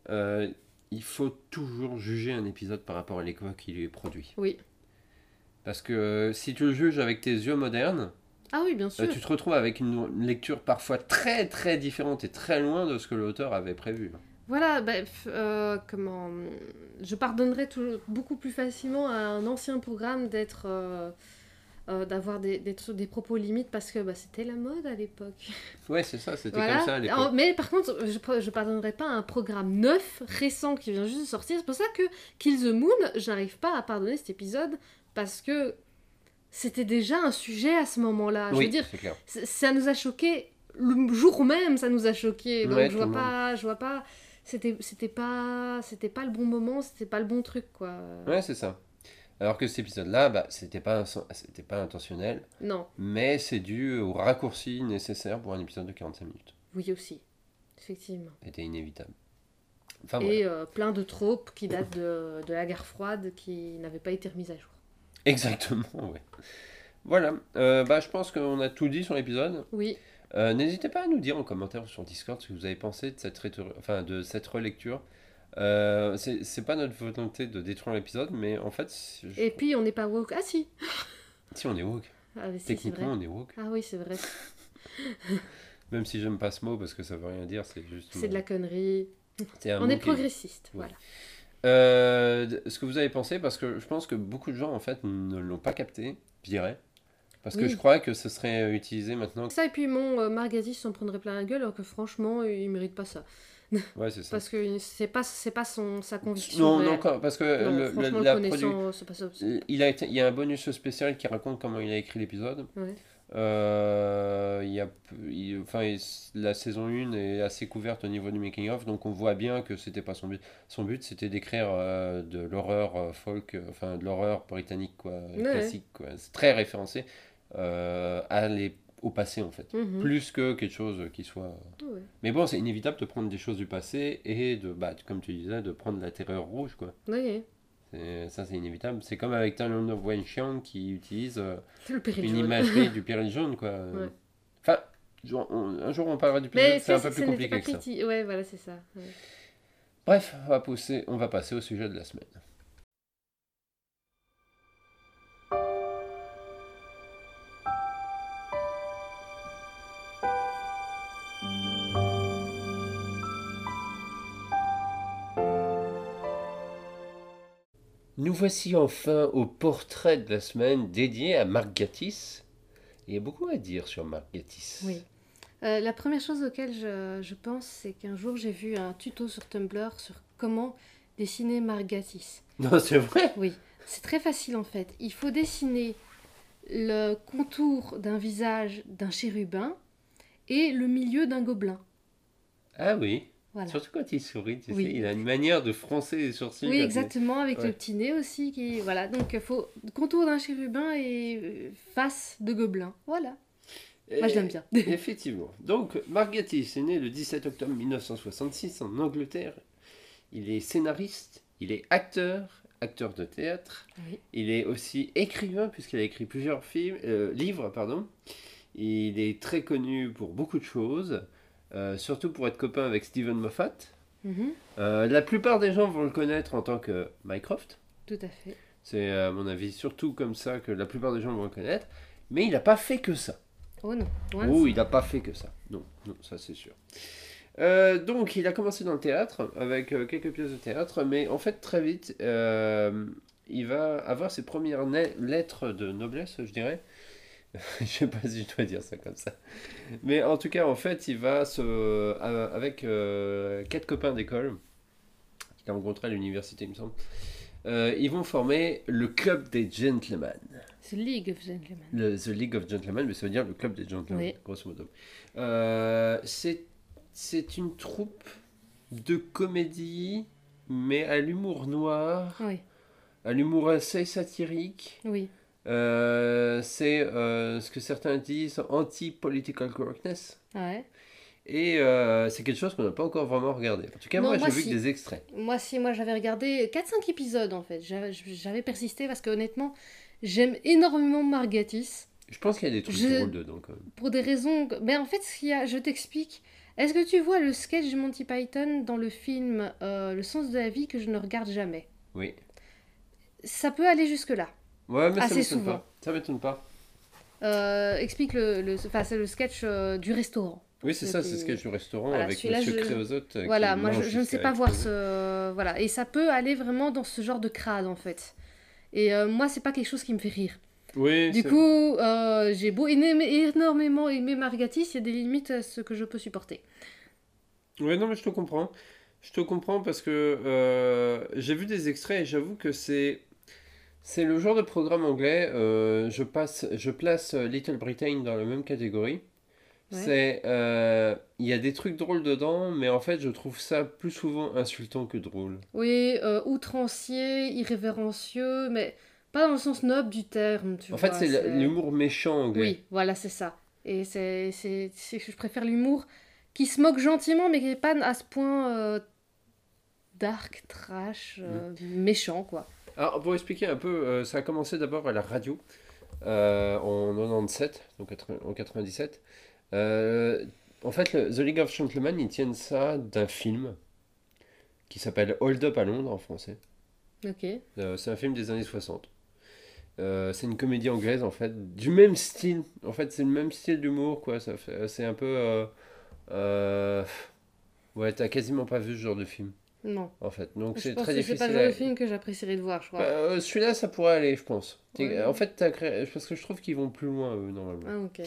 euh, il faut toujours juger un épisode par rapport à l'époque qui lui est produit. Oui. Parce que si tu le juges avec tes yeux modernes, ah oui, bien sûr. tu te retrouves avec une lecture parfois très très différente et très loin de ce que l'auteur avait prévu. Voilà, bah, euh, comment. Je pardonnerais beaucoup plus facilement à un ancien programme d'être. Euh, euh, d'avoir des, des, propos limites parce que bah, c'était la mode à l'époque. [laughs] Ouais, c'est ça, c'était Voilà. comme ça à l'époque. Mais par contre, je ne je pardonnerai pas un programme neuf, récent, qui vient juste de sortir. C'est pour ça que Kill the Moon, j'arrive pas à pardonner cet épisode parce que c'était déjà un sujet à ce moment-là. Je oui, veux dire, c'est clair. ça nous a choqué le jour même, ça nous a choqué. Donc Ouais, je vois pas, je vois pas. C'était, c'était pas, c'était pas le bon moment, c'était pas le bon truc quoi. Ouais, c'est ça. Alors que cet épisode-là, bah, c'était pas, c'était pas intentionnel, Non, mais c'est dû au raccourci nécessaire pour un épisode de 45 minutes. oui aussi, effectivement. C'était inévitable. Enfin, voilà. Et euh, plein de tropes qui datent de, de la guerre froide qui n'avaient pas été remises à jour. Exactement, ouais. Voilà, Euh, bah, je pense qu'on a tout dit sur l'épisode. Oui, Euh, N'hésitez pas à nous dire en commentaire sur Discord ce que vous avez pensé de cette, enfin, de cette relecture. Euh, c'est pas notre volonté de détruire l'épisode, mais en fait, je- et puis on n'est pas woke. Ah si, si on est woke, ah, si, techniquement on est woke. Ah oui, c'est vrai. [laughs] Même si j'aime pas ce mot parce que ça veut rien dire, c'est juste. C'est de la connerie. On est progressiste, voilà. Euh, ce que vous avez pensé, parce que je pense que beaucoup de gens en fait ne l'ont pas capté, je dirais. Parce que je crois que ce serait utilisé maintenant. Ça et puis mon euh, Margatis s'en prendrait plein la gueule alors que franchement il mérite pas ça. [laughs] Ouais, c'est ça. Parce que c'est pas, c'est pas son, sa conviction. Non, non, quand- parce que Non, le- la produ- c'est pas ça. il, a été, il y a un bonus spécial qui raconte comment il a écrit l'épisode. Ouais. Euh, il y a, il- enfin, il- la saison 1 est assez couverte au niveau du making of, donc on voit bien que c'était pas son but. Son but c'était d'écrire euh, de l'horreur euh, folk, euh, enfin de l'horreur britannique quoi, Ouais. classique quoi. C'est très référencé euh, à les- au passé en fait, Mhm. plus que quelque chose qui soit. Mais bon, c'est inévitable de prendre des choses du passé et de, bah, comme tu disais, de prendre la terreur rouge quoi. C'est- Ça c'est inévitable. C'est comme avec Talon of Wenxiang qui utilise euh, [laughs] une jaune. imagerie [laughs] du péril jaune, quoi. Ouais. Enfin, on- un jour on parlera du péril c'est un peu plus compliqué que ça. criti- Ouais, voilà, c'est ça. ouais. Bref, on va, pousser, on va passer au sujet de la semaine. Nous voici enfin au portrait de la semaine dédié à Marc Gatiss. Il y a beaucoup à dire sur Marc Gatiss. Oui. Euh, la première chose auquel je, je pense, c'est qu'un jour j'ai vu un tuto sur Tumblr sur comment dessiner Margatis. [laughs] Non, c'est vrai? Oui, c'est très facile en fait. Il faut dessiner le contour d'un visage d'un chérubin et le milieu d'un gobelin. Ah oui. Voilà. Surtout quand il sourit, tu Oui. sais, il a une manière de froncer les sourcils. Oui, exactement, avec Ouais. le petit nez aussi. Qui... Voilà, donc il faut contour d'un chérubin et euh, face de gobelin. Voilà, moi je l'aime bien. [laughs] Effectivement. Donc, Mark Gatiss est né le 17 octobre 1966 en Angleterre. Il est scénariste, il est acteur, acteur de théâtre. Oui. Il est aussi écrivain, puisqu'il a écrit plusieurs films, euh, livres. Pardon. Il est très connu pour beaucoup de choses, euh, surtout pour être copain avec Steven Moffat. Mhm, Euh, la plupart des gens vont le connaître en tant que Mycroft. tout à fait. C'est à mon avis surtout comme ça que la plupart des gens vont le connaître. Mais il n'a pas fait que ça. Oh non, Oh, il n'a pas fait que ça. Non, non, ça c'est sûr. Euh, donc, il a commencé dans le théâtre avec euh, quelques pièces de théâtre, mais en fait, très vite, euh, il va avoir ses premières lettres de noblesse, je dirais. [laughs] je sais pas si je dois dire ça comme ça. Mais en tout cas, en fait, il va se. euh, avec euh, quatre copains d'école qu'il a rencontrés à l'université, il me semble. euh, ils vont former le club des gentlemen. C'est League of Gentlemen. Le, The League of Gentlemen, mais ça veut dire le club des gentlemen, Oui. grosso modo. Euh, c'est, c'est une troupe de comédie, mais à l'humour noir, Oui, à l'humour assez satirique. oui. Euh, c'est euh, ce que certains disent anti-political correctness. Ouais. Et euh, c'est quelque chose qu'on n'a pas encore vraiment regardé. En tout cas, Non, moi, moi, j'ai vu que des extraits. Moi, si, moi j'avais regardé 4-5 épisodes en fait. J'avais persisté parce que honnêtement, j'aime énormément Margatis. Je pense qu'il y a des trucs Je- drôles dedans, quand même. Pour des raisons. Ben, en fait, ce qu'il y a, je t'explique. Est-ce que tu vois le sketch de Monty Python dans le film Le sens de la vie que je ne regarde jamais? Oui. Ça peut aller jusque-là. Ouais, mais ça Assez m'étonne souvent. pas. Ça m'étonne pas. Euh, explique le, le, enfin, c'est le sketch euh, du restaurant. Oui, c'est ça, c'est ce sketch du restaurant Voilà, avec Monsieur je- Créosote. euh, Voilà, moi je, ne sais pas voir ce. Voilà, et ça peut aller vraiment dans ce genre de crade en fait. Et euh, moi, c'est pas quelque chose qui me fait rire. Oui, Du coup, j'ai beau aimer- énormément aimer Margatis, il y a des limites à ce que je peux supporter. Ouais, non, mais je te comprends. Je te comprends parce que j'ai vu des extraits et j'avoue que c'est c'est le genre de programme anglais. euh, je passe, je place euh, Little Britain dans la même catégorie. Ouais. C'est euh, il y a des trucs drôles dedans, mais en fait, je trouve ça plus souvent insultant que drôle. Oui, euh, outrancier, irrévérencieux, mais pas dans le sens noble du terme, tu En vois. fait, c'est l'humour méchant anglais. Oui, voilà, c'est ça. Et c'est, c'est, je préfère l'humour qui se moque gentiment, mais qui n'est pas à ce point euh, dark, trash, euh, Mm. méchant, quoi. Alors, pour expliquer un peu, euh, ça a commencé d'abord à la radio euh, en 97, donc 80 en 97. Euh, en fait, le- The League of Gentlemen, ils tiennent ça d'un film qui s'appelle Hold Up à Londres en français. Ok. C'est un film des années 60. Euh, c'est une comédie anglaise en fait, du même style. En fait, c'est le même style d'humour quoi. Ça c'est un peu. euh, euh, ouais, t'as quasiment pas vu ce genre de film Non. en fait. Donc c'est très que c'est difficile. pas le genre à- de film que j'apprécierais de voir, je crois. bah, euh, celui-là, ça pourrait aller, je pense. Ouais. En fait, créé... parce que je trouve qu'ils vont plus loin, eux, normalement. Ah, ok.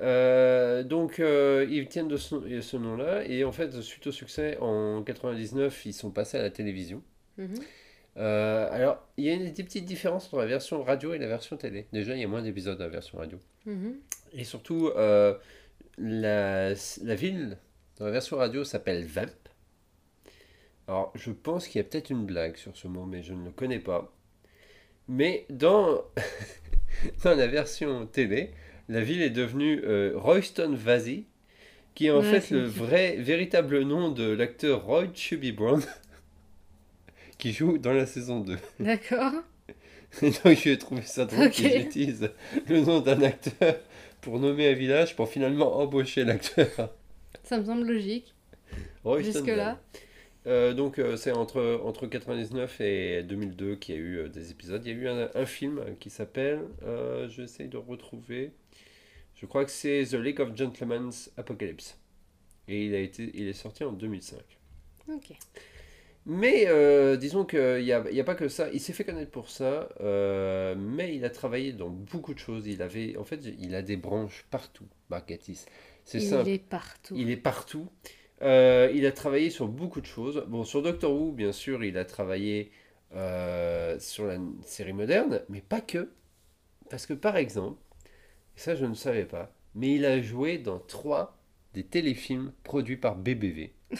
Euh, donc, euh, ils tiennent de ce, ce nom-là. Et en fait, suite au succès, en 99, ils sont passés à la télévision. Mhm. Euh, alors, il y a une, des petites différences entre la version radio et la version télé. Déjà, il y a moins d'épisodes dans la version radio. Mhm. Et surtout, la, la ville dans la version radio s'appelle Vamp. Alors, je pense qu'il y a peut-être une blague sur ce mot, mais je ne le connais pas. Mais dans, [laughs] dans la version télé, la ville est devenue euh, Royston Vasey, qui est en Ouais, fait le vrai, véritable nom de l'acteur Roy Chubby Brown, [laughs] qui joue dans la saison 2. D'accord. [laughs] Donc j'ai trouvé ça drôle Ok. qu'ils utilisent le nom d'un acteur pour nommer un village pour finalement embaucher l'acteur. Ça me semble logique. Royston Jusque-là. Euh, donc euh, c'est entre, entre 99 et 2002 qu'il y a eu euh, des épisodes. Il y a eu un, un film qui s'appelle, j'essaye de retrouver, je crois que c'est The League of Gentlemen's Apocalypse. Et il, a été, il est sorti en 2005. Ok. Mais disons qu'il n'y a, y a pas que ça. Il s'est fait connaître pour ça, mais il a travaillé dans beaucoup de choses. Il avait, en fait, il a des branches partout, Margatis. C'est Il est partout. Il est partout. Euh, il a travaillé sur beaucoup de choses. Bon, sur Doctor Who, bien sûr, il a travaillé euh, sur la série moderne, mais pas que. Parce que, par exemple, et ça je ne savais pas, mais il a joué dans trois des téléfilms produits par BBV. [laughs]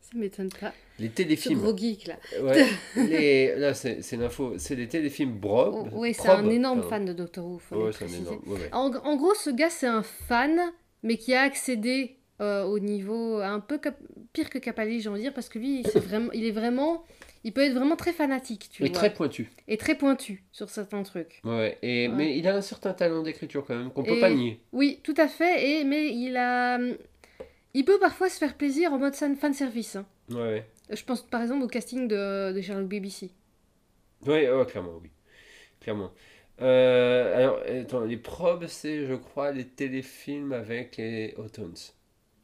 Ça m'étonne pas. Les téléfilms. gros geek là. Ouais, [laughs] les, là, c'est l'info. C'est des téléfilms Brob. Oh, oui, c'est un énorme pardon. fan de Doctor Who. faut Ouais, énorme. ouais. En, en gros, ce gars, c'est un fan, mais qui a accédé euh, au niveau un peu cap- pire que Capaldi, j'ai envie de dire, parce que lui, c'est vraiment, il est vraiment, il peut être vraiment très fanatique, tu vois, très pointu. et très pointu sur certains trucs. Ouais, et, Ouais. Mais il a un certain talent d'écriture quand même, qu'on peut Et- pas nier. Oui, tout à fait, et mais il a, il peut parfois se faire plaisir en mode fan service. hein. Ouais, ouais. Je pense par exemple au casting de, de Sherlock BBC. Ouais, ouais, clairement, oui. Clairement. Euh, alors, attends, les probes, c'est, je crois, les téléfilms avec les Autons.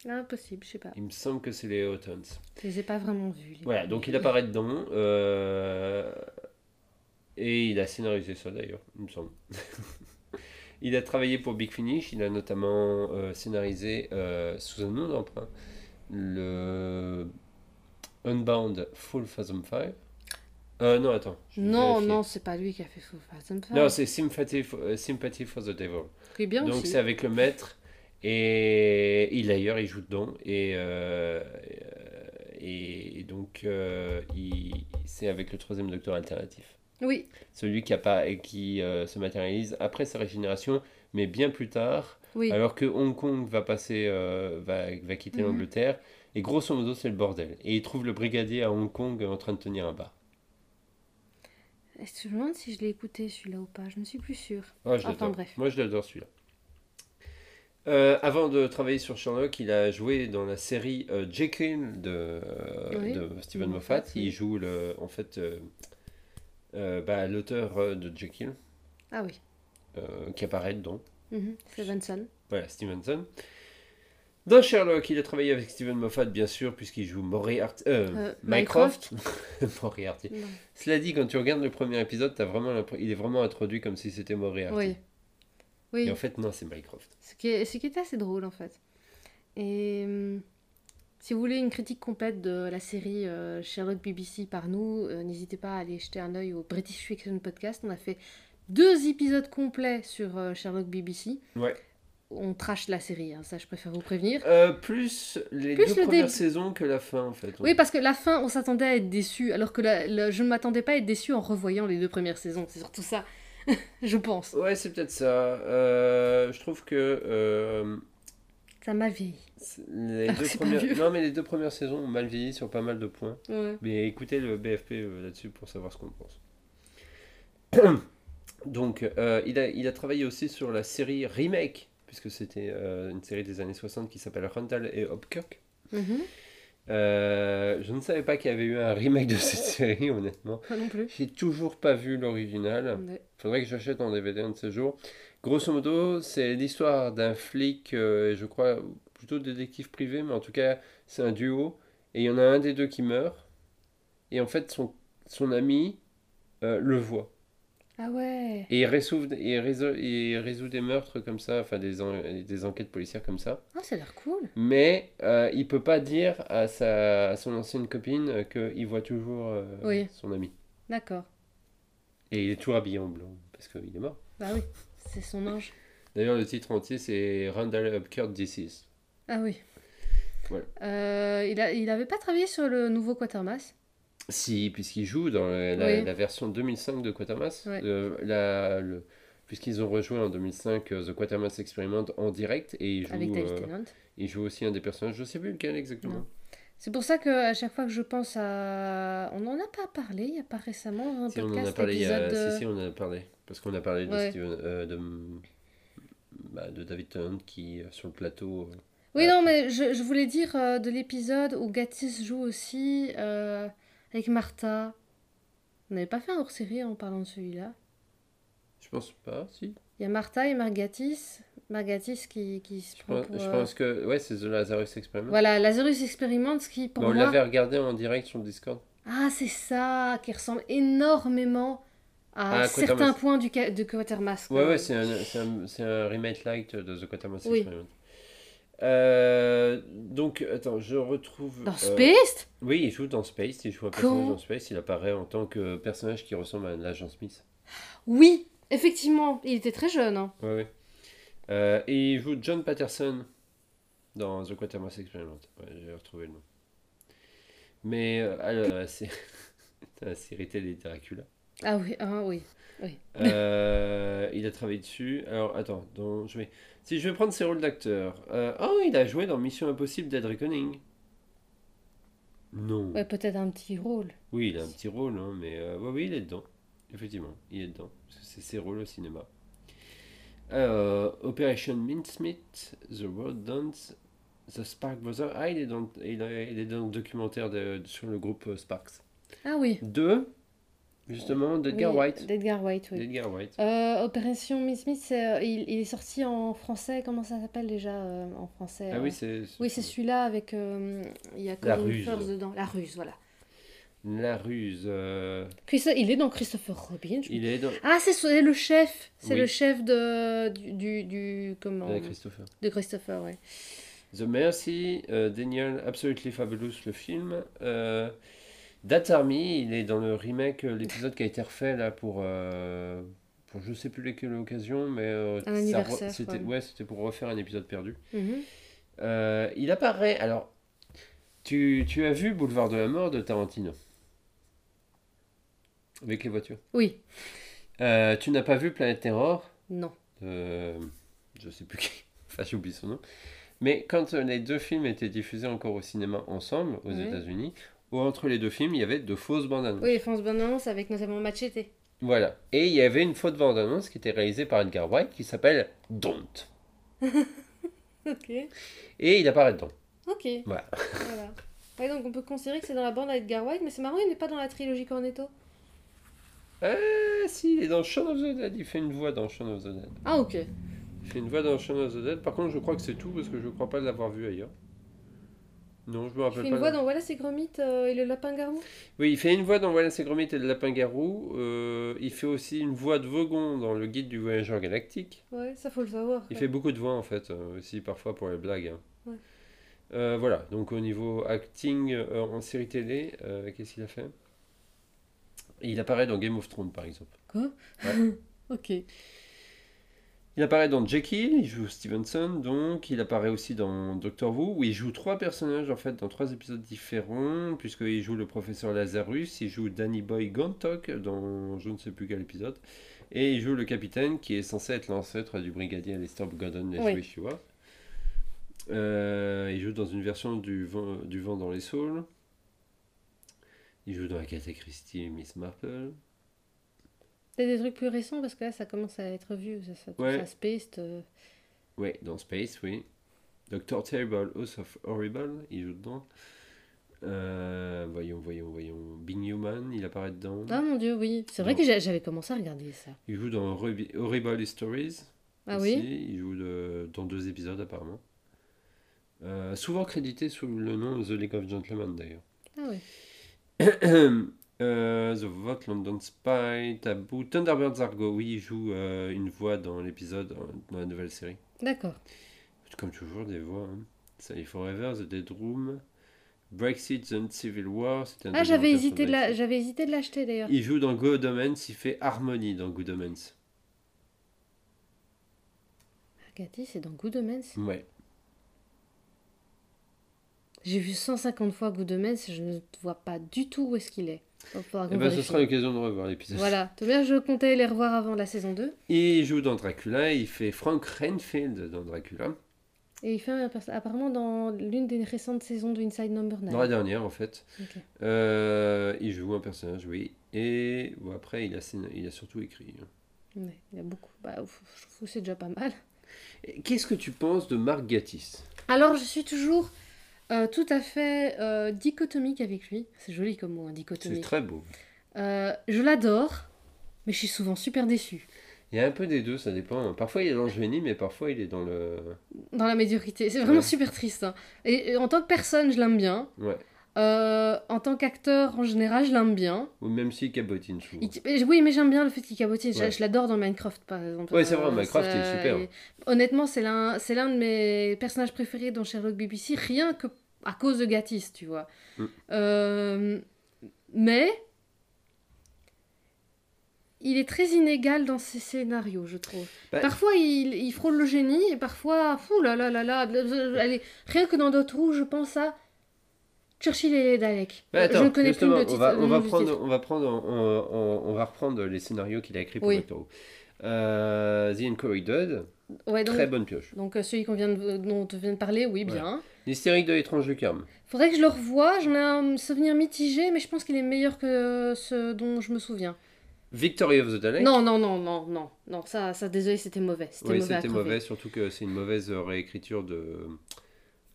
Impossible, je sais pas. Il me semble que c'est les Autons. Je les ai pas vraiment vus. Voilà, donc il apparaît dedans. euh, et il a scénarisé ça d'ailleurs, il me semble. [laughs] il a travaillé pour Big Finish, il a notamment euh, scénarisé euh, sous un nom d'emprunt le Unbound Full Fathom 5. Euh, non, attends. Non, non, c'est pas lui qui a fait Full Fast and Non, Furious. c'est Sympathy for, Sympathy for the Devil. Qui est bien Donc c'est avec le maître et il d'ailleurs il joue dedans et euh, et, et donc euh, c'est avec le troisième docteur alternatif. Oui, Celui qui a pas et qui euh, se matérialise après sa régénération, mais bien plus tard, oui. alors que Hong Kong va passer va, va quitter Mhm. l'Angleterre et grosso modo c'est le bordel. Et il trouve le brigadier à Hong Kong en train de tenir un bar. Est-ce que je me demande si je l'ai écouté celui-là ou pas Je ne suis plus sûre. Ah, je Enfin, bref. Moi, je l'adore celui-là. Euh, avant de travailler sur Sherlock, il a joué dans la série euh, Jekyll de, Oui, de Stephen Moffat. Oui. Il joue le, en fait euh, euh, bah, l'auteur euh, de Jekyll Ah oui. euh, qui apparaît dedans. Mhm, Stevenson. Voilà, Stevenson. Dans Sherlock, il a travaillé avec Steven Moffat, bien sûr, puisqu'il joue Moriarty. Euh, Euh, Mycroft. [laughs] Moriarty. Cela dit, quand tu regardes le premier épisode, as vraiment il est vraiment introduit comme si c'était Moriarty. Oui. Oui. Et en fait, non, c'est Mycroft. Ce qui, est, ce qui était assez drôle en fait. Et hum, si vous voulez une critique complète de la série euh, Sherlock BBC par nous, euh, n'hésitez pas à aller jeter un œil au British Fiction Podcast. On a fait deux épisodes complets sur euh, Sherlock BBC. Ouais. On trash la série, hein, ça je préfère vous prévenir. Plus les Plus deux le premières saisons que la fin, en fait. Oui, parce que la fin, on s'attendait à être déçu, alors que la- la- je ne m'attendais pas à être déçu en revoyant les deux premières saisons. C'est surtout ça, [laughs] je pense. Ouais, c'est peut-être ça. Euh, je trouve que euh, Ça m'a vieilli. les Alors deux premières... Non, mais les deux premières saisons ont mal vieilli sur pas mal de points. Ouais. Mais écoutez le BFP euh, là-dessus pour savoir ce qu'on pense. [coughs] Donc, euh, il, a, il a travaillé aussi sur la série Remake, puisque c'était une série des années 60 qui s'appelle Randall et Hopkirk. Mhm. Euh, je ne savais pas qu'il y avait eu un remake de cette [laughs] série, honnêtement. Moi non plus. J'ai toujours pas vu l'original. Ouais. Faudrait que j'achète en DVD un de ces jours. Grosso modo, c'est l'histoire d'un flic, euh, je crois plutôt détective privé, mais en tout cas, c'est un duo. Et il y en a un des deux qui meurt. Et en fait, son, son ami euh, le voit. Ah ouais. Et il résout, il, résout, il résout des meurtres comme ça, enfin des, en- des enquêtes policières comme ça. Ah, ça a l'air cool. Mais euh, il peut pas dire à, sa, à son ancienne copine euh, qu'il voit toujours euh, Oui. son ami. D'accord. Et il est toujours habillé en blanc, parce qu'il est mort. Bah oui, c'est son ange. D'ailleurs, le titre entier, c'est Randall Upkirk Disease. Ah oui. Voilà. Euh, il, a, il avait pas travaillé sur le nouveau Quatermass Si, puisqu'il joue dans la, Oui. la version 2005 de Quatermass, Ouais. le- la- le- puisqu'ils ont rejoint en 2005 euh, The Quatermass Experiment en direct, et il joue, avec David euh, Tennant. il joue aussi un des personnages, je sais plus lequel exactement. Non. C'est pour ça que à chaque fois que je pense à... On n'en a pas parlé, il n'y a pas récemment un Si, on en a parlé, y a- épisode... de- si, si, on en a parlé, parce qu'on a parlé de, Ouais. Steven- euh, de, bah, de David Tennant qui, euh, sur le plateau... euh, Oui, non, mais je, je voulais dire euh, de l'épisode où Gatiss joue aussi euh, avec Martha. On n'avait pas fait un hors-série en parlant de celui-là. je pense pas, si. Il y a Martha et Margatis. Margatis qui, qui se Je prend pense, pour... je euh, pense que, ouais, c'est The Lazarus Experiment. Voilà, Lazarus Experiment, ce qui pour on moi... l'avait regardé en direct sur le Discord. Ah, c'est ça, qui ressemble énormément à Ah, certains points du de Quatermass. Ouais, ouais, c'est un, un, remake light de The Quatermass Oui. Experiment. Euh, donc, attends, je retrouve. Dans euh, Space? Oui, il joue dans Space, il joue un personnage dans Space, il apparaît en tant que personnage qui ressemble à l'agent Smith. Oui, effectivement, il était très jeune. hein. Ouais, ouais. Euh, et il joue John Patterson dans The Quatermass Experiment. Ouais, j'ai retrouvé le nom. Mais, alors, c'est [laughs] la série télé Dracula. Ah oui, ah oui. Euh, il a travaillé dessus. Alors, attends, donc, je vais... si je vais prendre ses rôles d'acteur. euh, oh, il a joué dans Mission Impossible Dead Reckoning. Non. Ouais, peut-être un petit rôle. Oui, il a un petit rôle, hein, mais euh, ouais, oui, il est dedans. Effectivement, il est dedans. C'est ses rôles au cinéma. Euh, Operation Mincemeat, The Road Dance, The Spark Brothers. Ah, il est dans, il est dans le documentaire de- sur le groupe euh, Sparks. Ah oui. Deux, justement, d'Edgar Oui, White. D'Edgar White, oui. D'Edgar White. Euh, Opération Miss Smith, euh, il, il est sorti en français. Comment ça s'appelle déjà euh, en français Ah euh, oui, c'est. Oui, c'est celui-là avec. euh, il y a La Colin ruse. Firth dedans. La ruse, voilà. La ruse. euh, il est dans Christopher Robin. je- il est dans. Ah, c'est le chef. C'est Oui. le chef de, du, du, du- comment Avec Christopher. De Christopher, ouais. The Mercy, euh, Daniel, Absolutely Fabulous, le film. Army, il est dans le remake, euh, l'épisode qui a été refait là pour. euh, pour je sais plus lesquelles occasions, mais. euh, C'était ouais. ouais, c'était pour refaire un épisode perdu. Mhm. Euh, il apparaît. Alors, tu, tu as vu Boulevard de la Mort de Tarantino? Avec les voitures? Oui. Tu n'as pas vu Planète Terror? Non. je sais plus qui, [laughs] enfin j'oublie son nom. Mais quand les deux films étaient diffusés encore au cinéma ensemble aux Oui. États-Unis, ou entre les deux films, il y avait de fausses bandes annonces. Oui, France Bonance avec notamment Machete. Voilà. Et il y avait une faute bande annonce qui était réalisée par Edgar White qui s'appelle Don't. [laughs] Ok. Et il apparaît dedans. Ok. Voilà. voilà. Ouais, donc on peut considérer que c'est dans la bande à Edgar White, mais c'est marrant, il n'est pas dans la trilogie Cornetto. Euh, si, il est dans Shaun of the Dead. Il fait une voix dans Shaun of the Dead. Ah, ok. Il fait une voix dans Shaun of the Dead. Par contre, je crois que c'est tout parce que je crois pas l'avoir vu ailleurs. Non, je me Il rappelle fait pas. une voix dans Voilà c'est Gromit euh, et le lapin garou? Oui, il fait une voix dans Voilà c'est Gromit et le lapin garou. Euh, il fait aussi une voix de Vogon dans le guide du voyageur galactique. Ouais, ça faut le savoir. Il fait beaucoup de voix en fait, euh, aussi parfois pour les blagues. hein. Ouais. Voilà, donc au niveau acting en série télé, qu'est-ce qu'il a fait? Il apparaît dans Game of Thrones par exemple. Quoi? Ouais. [laughs] Ok. Il apparaît dans Jekyll, il joue Stevenson, donc il apparaît aussi dans Doctor Who, où il joue trois personnages en fait dans trois épisodes différents, puisqu'il joue le professeur Lazarus, il joue Danny Boy Gantok dans je ne sais plus quel épisode, et il joue le capitaine qui est censé être l'ancêtre du brigadier Alistair Gordon Oui. Leslie Stewart. Euh, il joue dans une version du vent, du vent dans les saules. Il joue dans Agatha Christie et Miss Marple. T'as des trucs plus récents parce que là ça commence à être vieux. Ça, ça, Ouais. ça Spaced. euh, Oui, dans Space, oui. Doctor Terrible, House of Horrible, il joue dedans. Euh, voyons, voyons, voyons. Being Human, il apparaît dedans. Ah mon dieu, oui. C'est vrai que j'a- j'avais commencé à regarder ça. Il joue dans Horri- Horrible Stories. Ah aussi. oui Il joue de- dans deux épisodes apparemment. Euh, souvent crédité sous le nom The League of Gentlemen d'ailleurs. Ah ouais. [clears throat] [clears throat] Euh, The Vote, London Spy, Taboo, Thunderbirds Argo, oui, il joue euh, une voix dans l'épisode, euh, dans la nouvelle série. D'accord. Comme toujours, des voix. Hein. Sally Forever, The Dead Room, Brexit, The Civil War. un Ah j'avais hésité de la... Brexit. j'avais hésité de l'acheter d'ailleurs. Il joue dans Good Omens, il fait Harmony dans Good Omens. Cathy, c'est dans Good Omens. Ouais. J'ai vu 150 fois Good Omens, je ne vois pas du tout où est-ce qu'il est. Et ben, ce sera l'occasion de revoir l'épisode. Voilà. Tout bien, je comptais les revoir avant la saison 2. Et il joue dans Dracula, il fait Frank Renfield dans Dracula. Et il fait un perso- apparemment dans l'une des récentes saisons de Inside Number 9. Dans la dernière, en fait. Euh, il joue un personnage, oui. Et bon, après, il a, il a surtout écrit. Ouais, il y a beaucoup. Bah, je trouve que c'est déjà pas mal. Qu'est-ce que tu penses de Mark Gatiss? Alors, je suis toujours euh, tout à fait euh, dichotomique avec lui. C'est joli comme mot, hein, C'est dichotomique. très beau. Euh, je l'adore, mais je suis souvent super déçue. Il y a un peu des deux, ça dépend. Parfois, il est dans le génie, mais parfois, il est dans le. Dans la médiocrité. C'est vraiment Ouais. super triste. hein. Et, et en tant que personne, je l'aime bien. Ouais. Euh, en tant qu'acteur, en général, je l'aime bien. Ou même si cabotine souvent. Il- oui, mais j'aime bien le fait qu'il cabotine. Je- Ouais. Je, l'adore dans Minecraft, par exemple. Ouais, c'est vrai, Euh, Minecraft, ça- il est super. honnêtement, c'est l'un, c'est l'un de mes personnages préférés dans Sherlock BBC, rien que à cause de Gatis, tu vois. Mm. Euh, mais il est très inégal dans ses scénarios, je trouve. Bah- Parfois, il, il frôle le génie, et parfois, fou là là là là, allez, rien que dans d'autres Who, je pense à Churchill et les Daleks. Mais attends, je ne connais plus le on titre. va, on, va du prendre, titre. on, va prendre, on, on- on va reprendre les scénarios qu'il a écrits pour Oui. Doctor Who. Euh, The Ouais, donc, très bonne pioche. donc euh, celui qu'on vient de, dont on vient de parler, oui, bien. L'hystérique de l'étrange Lucarne. Faudrait que je le revoie, j'en ai un souvenir mitigé, mais je pense qu'il est meilleur que ce dont je me souviens. Victory of the Daleks. Non, non, non, non, non, non, ça, ça désolé, c'était mauvais. C'était Oui, c'était mauvais, surtout que c'est une mauvaise euh, réécriture de,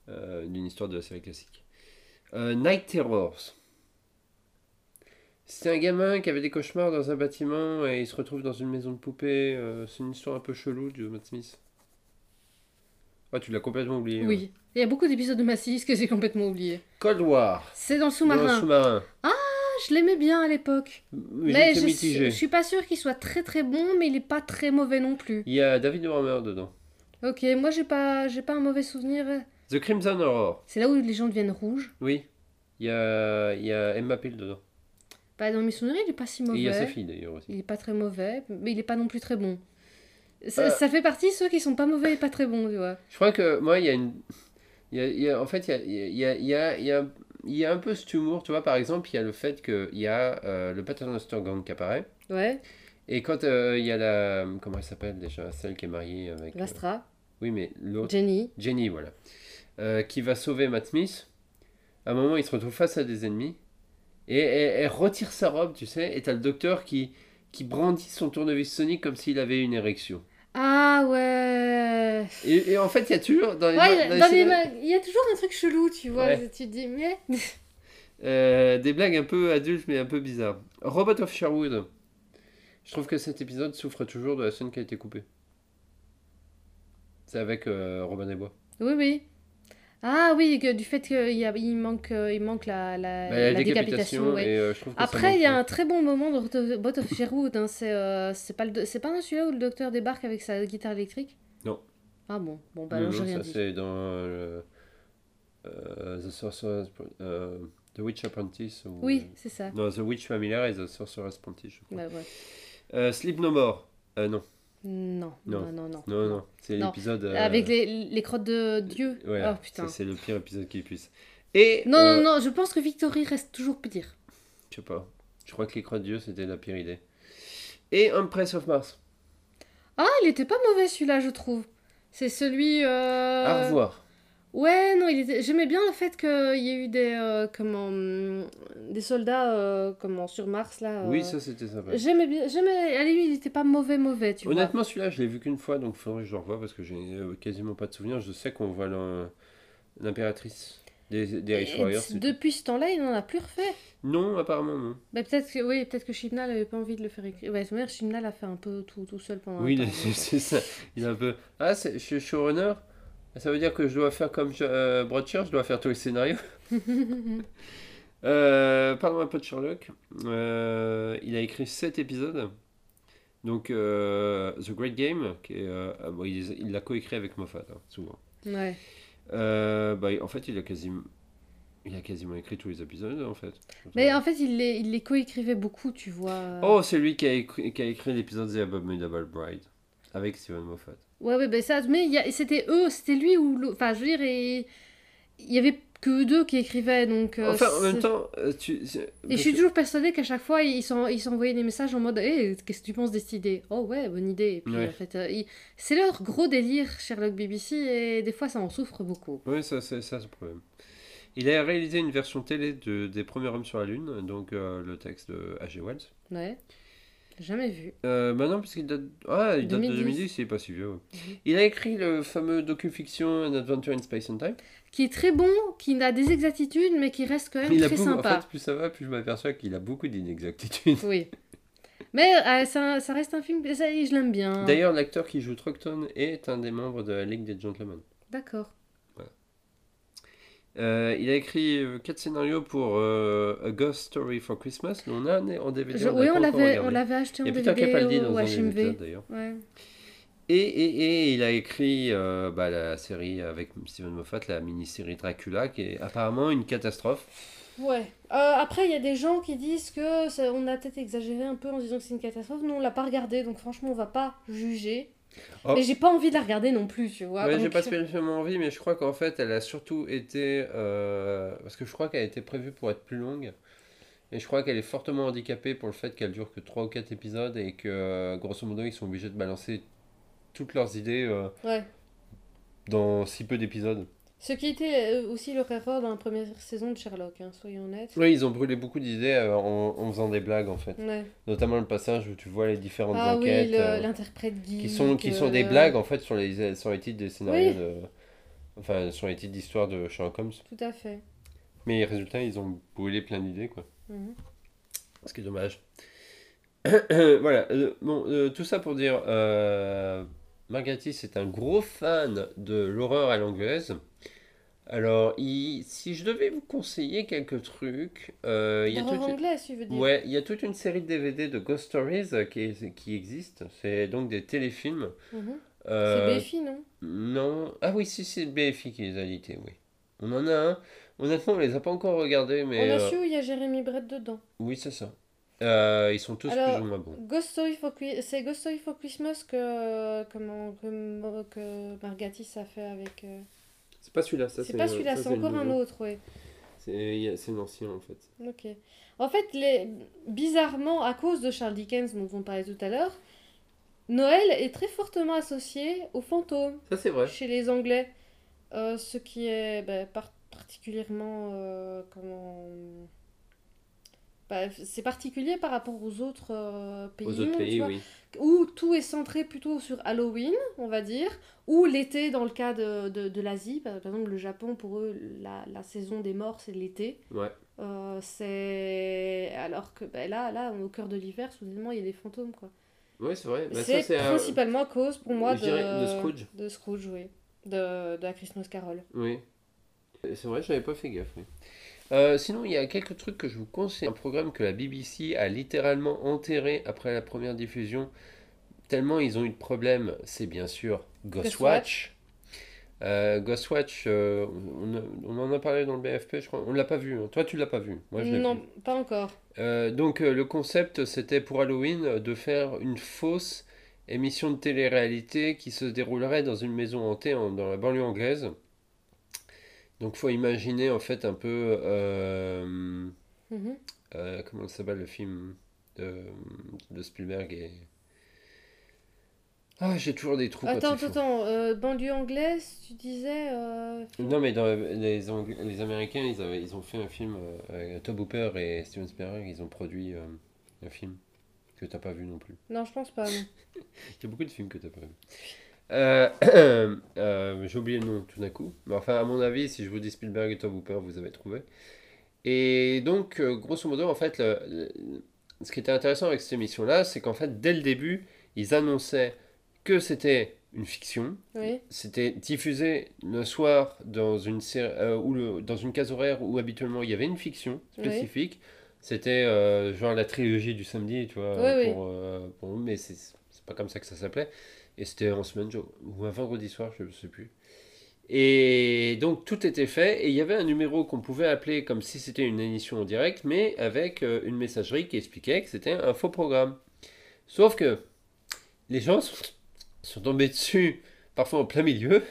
euh, d'une histoire de la série classique. Euh, Night Terrors. C'est un gamin qui avait des cauchemars dans un bâtiment et il se retrouve dans une maison de poupées. euh, c'est une histoire un peu chelou de Matt Smith. Ah, tu l'as complètement oublié. ouais. Oui, il y a beaucoup d'épisodes de Massis que j'ai complètement oublié. Cold War. C'est dans le sous-marin. Ah, je l'aimais bien à l'époque. Mais je, suis pas sûre qu'il soit très très bon, mais il est pas très mauvais non plus. Il y a David Warmer dedans. Ok, moi j'ai pas, j'ai pas un mauvais souvenir. The Crimson Horror. C'est là où les gens deviennent rouges. Oui. Il y a, il y a Emma Peel dedans. Bah, dans mes souvenirs, il est pas si Et il y a sa mauvais. fille d'ailleurs aussi. Il est pas très mauvais, mais il est pas non plus très bon. Ça, Euh. ça fait partie ceux qui sont pas mauvais et pas très bons, tu vois. Je crois que moi, il y a une. il y a- il y a- en fait, il y a, il y, a, il y, a, il y, a, il y a un peu cet humour. Tu vois, par exemple, il y a le fait qu'il y a euh, le Paternoster Gang qui apparaît. Ouais, Et quand euh, il y a la. Comment elle s'appelle déjà Celle qui est mariée avec. euh, Lastra, oui, mais l'autre. Jenny. Jenny, voilà. Euh, qui va sauver Matt Smith. À un moment, il se retrouve face à des ennemis. Et elle, retire sa robe, tu sais. Et t'as le docteur qui, qui brandit son tournevis sonique comme s'il avait une érection. Ah ouais. Et, et en fait, il y a toujours. Dans les, Ouais, dans dans les il y a toujours un truc chelou, tu vois. Ouais. Tu te dis, mais. Euh, des blagues un peu adultes mais un peu bizarres. Robot of Sherwood. Je trouve que cet épisode souffre toujours de la scène qui a été coupée. C'est avec euh, Robin des Bois. Oui, oui. Ah oui, que, du fait qu'il manque, euh, il manque la, la, Bah, la la décapitation. ouais. et euh, je que Après, il y a un très bon moment dans Bot of Sherwood. Hein, c'est euh, c'est pas, le pas celui-là où le docteur débarque avec sa guitare électrique? Non. Ah bon, bon bah Non, non, rien ça c'est dans euh, The Sorcerer's The Witch Apprentice. Ou... Oui, c'est ça. Non, The Witch Familiar et The Sorcerer's Apprentice, je crois. Bah, ouais. Sleep No More. Non, Non, non, Non. non, non. non. C'est l'épisode. euh, Avec les, les crottes de Dieu. Ouais, oh putain. c'est le pire épisode qu'il puisse. Et. Non, euh, non, non, je pense que Victory reste toujours pire. Je sais pas. Je crois que les croix de Dieu, c'était la pire idée. Et Empress of Mars. Ah, il était pas mauvais celui-là, je trouve. C'est celui. euh, À revoir. Ouais, non, était... j'aimais bien le fait qu'il y ait eu des, euh, comment, hum, des soldats euh, comment, sur Mars, là. euh. Oui, ça c'était sympa. J'aimais bien, j'aimais, allez, lui, il était pas mauvais, mauvais, tu vois. Honnêtement, celui-là, je l'ai vu qu'une fois, donc il faudrait que je le revoie parce que j'ai euh, quasiment pas de souvenirs. Je sais qu'on voit l'im- l'impératrice des, des Warriors. depuis ce temps-là, il n'en a plus refait. Non, apparemment non. Bah, peut-être que, oui, peut-être que Chibnall avait pas envie de le faire écrire. Ouais, c'est vrai, Chibnall a fait un peu tout, tout seul pendant Oui, [laughs] c'est ça. Il est un peu. Ah, c'est- je suis showrunner? Ça veut dire que je dois faire comme je- euh, Broadchurch, je dois faire tous les scénarios [laughs] Euh, parlons un peu de Sherlock. Euh, il a écrit 7 épisodes. Donc, euh, The Great Game, qui est, bon, il l'a coécrit avec Moffat, hein, souvent. Ouais. Bah, en fait, il a, quasiment, il a quasiment écrit tous les épisodes, en fait. Mais en fait, il les, il les coécrivait beaucoup, tu vois. Oh, c'est lui qui a écrit, qui a écrit l'épisode The Abominable Bride, avec Steven Moffat. Ouais, ouais, ben ça, mais c'était eux, c'était lui ou. Enfin, je veux dire, et- il y avait que eux deux qui écrivaient, donc. euh, enfin, en même temps, euh, tu... Et je suis toujours persuadée qu'à chaque fois, ils s'en- ils s'envoyaient des messages en mode Hé, qu'est-ce que tu penses de cette idée Oh, ouais, bonne idée. Et puis, Ouais. en fait, euh, ils- c'est leur gros délire, Sherlock BBC, et des fois, ça en souffre beaucoup. Oui, ça, c'est ça, le problème. Il a réalisé une version télé de, des Premiers Hommes sur la Lune, donc euh, le texte de H.G. Wells. Ouais. Jamais vu. Euh, maintenant, puisqu'il date, ah, il date de 2010. 2010, il est pas si vieux. ouais. Mhm. Il a écrit le fameux docu-fiction An Adventure in Space and Time. Qui est très bon, qui a des exactitudes, mais qui reste quand même Il a très beaucoup, en sympa. fait, plus ça va, plus je m'aperçois qu'il a beaucoup d'inexactitudes. Oui. Mais euh, ça, ça reste un film, ça, je l'aime bien. D'ailleurs, l'acteur qui joue Truckton est un des membres de la Ligue des Gentlemen. D'accord. Euh, il a écrit euh, quatre scénarios pour euh, A Ghost Story for Christmas. mais On a en DVD. Je- on oui, on l'avait, regardé. on l'avait acheté en Il y a Peter DVD Capaldi dans un épisodes d'ailleurs. Ouais. Et, et, et il a écrit euh, bah, la série avec Steven Moffat, la mini-série Dracula, qui est apparemment une catastrophe. Ouais. Après, il y a des gens qui disent que ça- on a peut-être exagéré un peu en disant que c'est une catastrophe. Nous, on l'a pas regardé, donc franchement, on va pas juger. Oh. Mais j'ai pas envie de la regarder non plus, tu vois. Ouais, j'ai pas spécialement envie, mais je crois qu'en fait, elle a surtout été. euh, parce que je crois qu'elle a été prévue pour être plus longue. Et je crois qu'elle est fortement handicapée pour le fait qu'elle dure que 3 ou 4 épisodes et que, grosso modo, ils sont obligés de balancer toutes leurs idées euh, Ouais. dans si peu d'épisodes. Ce qui était euh, aussi leur erreur dans la première saison de Sherlock, hein, soyons honnêtes. Oui, ils ont brûlé beaucoup d'idées euh, en, en faisant des blagues, en fait. Ouais. Notamment le passage où tu vois les différentes Ah oui, enquêtes. le- euh, l'interprète geek. qui sont, qui sont des euh, blagues, en fait, sur les, sur les titres des scénarios Oui. de. Enfin, sur les titres d'histoire de Sherlock Holmes. Tout à fait. Mais résultat, ils ont brûlé plein d'idées, quoi. Mhm. Ce qui est dommage. [coughs] voilà, euh, bon, euh, tout ça pour dire, euh, Margatis est un gros fan de l'horreur à l'anglaise. Alors, il- si je devais vous conseiller quelques trucs, euh, il y a toute tu veux dire Ouais, il y a toute une série de DVD de Ghost Stories euh, qui, qui existe. C'est donc des téléfilms. Mhm. Euh, C'est BFI, non? non. Ah oui, si, c'est BFI qui les a édités, oui. On en a un. Honnêtement, on les a pas encore regardés, mais. On a euh, su où il y a Jérémy Brett dedans. Oui, c'est ça. Euh, ils sont tous Alors, plus ou moins bons. Ghost Story for c'est Ghost Story for Christmas que comment que, que Margatis a fait avec. euh, pas celui-là, ça C'est pas celui-là, c'est encore un autre, ouais. C'est l'ancien en fait. Ok. En fait, les... bizarrement, à cause de Charles Dickens dont on parlait tout à l'heure, Noël est très fortement associé aux fantômes Ça c'est vrai. chez les Anglais, Euh, ce qui est ben, par- particulièrement euh, comment. Bah, c'est particulier par rapport aux autres euh, pays, Aux autres tu pays, vois, oui. où tout est centré plutôt sur Halloween, on va dire, ou l'été dans le cas de, de, de l'Asie. Par exemple, le Japon, pour eux, la, la saison des morts, c'est l'été. Ouais. Euh, c'est alors que ben là, là, au cœur de l'hiver, soudainement, il y a des fantômes, quoi. Oui, c'est vrai. Bah, c'est un- principalement à cause pour moi de, de Scrooge. De Scrooge, oui. De, de la Christmas Carol. Oui. C'est vrai, je n'avais pas fait gaffe. oui. Euh, sinon, il y a quelques trucs que je vous conseille. Un programme que la BBC a littéralement enterré après la première diffusion, tellement ils ont eu de problèmes, c'est bien sûr Ghostwatch. Euh, Ghostwatch, euh, on, a- on en a parlé dans le BFP, je crois. On ne l'a pas vu. hein. Toi, tu l'as pas vu. Moi, je non, vu. pas encore. Euh, donc euh, le concept c'était pour Halloween euh, de faire une fausse émission de télé-réalité qui se déroulerait dans une maison hantée en- dans la banlieue anglaise. Donc faut imaginer en fait un peu euh, Mhm. euh, comment ça s'appelle le film de, de Spielberg et ah j'ai toujours des trous Attends, attends, attends. euh, banlieue anglaise, tu disais. euh, Non mais dans les, Ang- les Américains ils avaient ils ont fait un film euh, avec Tom Hooper et Steven Spielberg ils ont produit euh, un film que t'as pas vu non plus. Non, je pense pas. [laughs] Il y a beaucoup de films que tu n'as pas vu. Euh, [clears throat] euh, J'ai oublié le nom tout d'un coup. Mais enfin, à mon avis, si je vous dis Spielberg et Tom Hooper, vous avez trouvé. Et donc, euh, grosso modo, en fait, le- le- ce qui était intéressant avec cette émission-là, c'est qu'en fait, dès le début, ils annonçaient que c'était une fiction. Oui. C'était diffusé le soir dans une, série, euh, ou le- dans une case horaire où habituellement il y avait une fiction spécifique. C'était genre la trilogie du samedi, tu vois, Oui, oui. pour, pour nous, mais c'est pas comme ça que ça s'appelait. Et c'était en semaine, ou un vendredi soir, je ne sais plus. Et donc tout était fait, et il y avait un numéro qu'on pouvait appeler comme si c'était une émission en direct, mais avec euh, une messagerie qui expliquait que c'était un faux programme. Sauf que les gens sont, sont tombés dessus, parfois en plein milieu.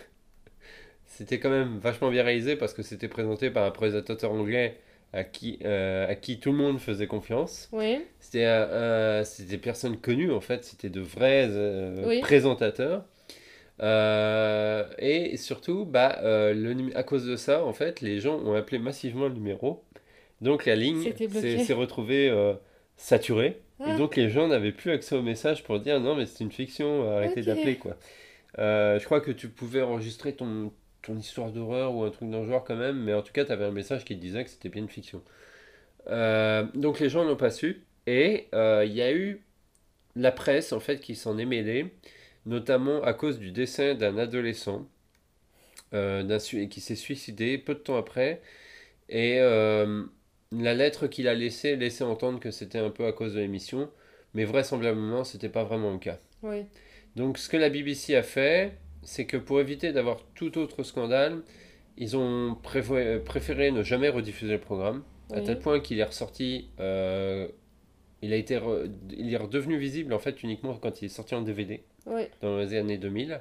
C'était quand même vachement bien réalisé parce que c'était présenté par un présentateur anglais à qui, euh, à qui tout le monde faisait confiance. Oui. C'était euh, des personnes connues en fait, c'était de vrais euh, Oui. présentateurs. Et surtout, bah, le, à cause de ça, en fait, les gens ont appelé massivement le numéro. Donc la ligne s'est retrouvée saturée. Ah. Et donc les gens n'avaient plus accès au message pour dire non mais c'est une fiction, arrêtez d'appeler quoi. Je crois que tu pouvais enregistrer ton, ton histoire d'horreur ou un truc dans le genre quand même, mais en tout cas tu avais un message qui te disait que c'était bien une fiction. Euh, donc les gens n'ont pas su. Et euh, il y a eu la presse en fait qui s'en est mêlée, notamment à cause du décès d'un adolescent euh, qui s'est suicidé peu de temps après. Et la lettre qu'il a laissée laissait entendre que c'était un peu à cause de l'émission, mais vraisemblablement c'était pas vraiment le cas. Oui. Donc ce que la BBC a fait, c'est que pour éviter d'avoir tout autre scandale, ils ont préféré ne jamais rediffuser le programme, à tel point qu'il est ressorti, euh, il, a été re- il est redevenu visible en fait uniquement quand il est sorti en DVD Oui. dans les années 2000.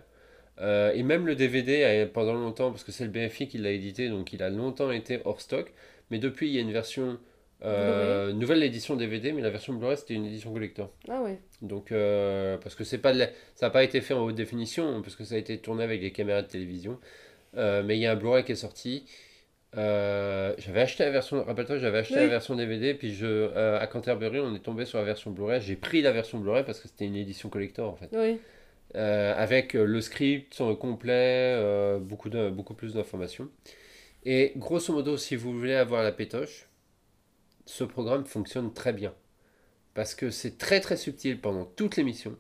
Euh, et même le DVD, a- pendant longtemps, parce que c'est le BFI qui l'a édité, donc il a longtemps été hors stock. Mais depuis, il y a une version, euh, nouvelle édition DVD, mais la version Blu-ray, c'était une édition collector. Ah ouais. Donc, euh, parce que c'est pas de la- ça n'a pas été fait en haute définition, parce que ça a été tourné avec des caméras de télévision. Euh, mais il y a un Blu-ray qui est sorti. J'avais acheté la version, rappelle-toi, j'avais acheté Oui. la version DVD, puis je, à Canterbury, on est tombé sur la version Blu-ray. J'ai pris la version Blu-ray parce que c'était une édition collector en fait. Oui. Avec le script complet, beaucoup, de, beaucoup plus d'informations. Et grosso modo, si vous voulez avoir la pétoche, ce programme fonctionne très bien. Parce que c'est très très subtil pendant toute l'émission.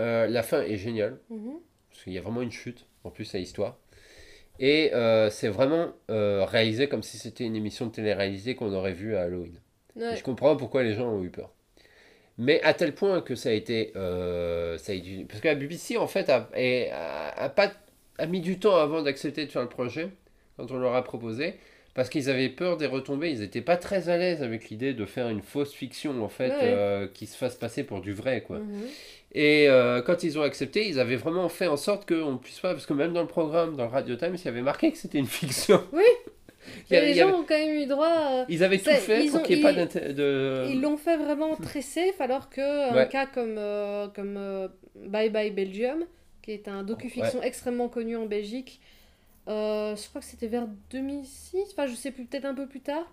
Euh, la fin est géniale, Mhm. parce qu'il y a vraiment une chute, en plus à l'histoire. Et euh, c'est vraiment euh, réalisé comme si c'était une émission de télé-réalité qu'on aurait vue à Halloween. Ouais. je comprends pourquoi les gens ont eu peur. Mais à tel point que ça a été. ça a été- parce que la BBC, en fait, a, a- a pas, a mis du temps avant d'accepter de faire le projet, quand on leur a proposé, parce qu'ils avaient peur des retombées. Ils n'étaient pas très à l'aise avec l'idée de faire une fausse fiction, en fait, Ouais. euh, qui se fasse passer pour du vrai, quoi. Mhm. Et euh, quand ils ont accepté, ils avaient vraiment fait en sorte qu'on ne puisse pas. Parce que même dans le programme, dans le Radio Times, il y avait marqué que c'était une fiction. [laughs] Oui. Il y Et avait- les il y gens avait- ont quand même eu droit. à- Ils avaient tout fait pour qu'il n'y ait pas ils- de. Ils l'ont fait vraiment très safe, alors que un Ouais. cas comme, euh, comme euh, Bye Bye Belgium, qui est un docu-fiction extrêmement connu en Belgique, euh, je crois que c'était vers 2006, enfin je sais plus, peut-être un peu plus tard,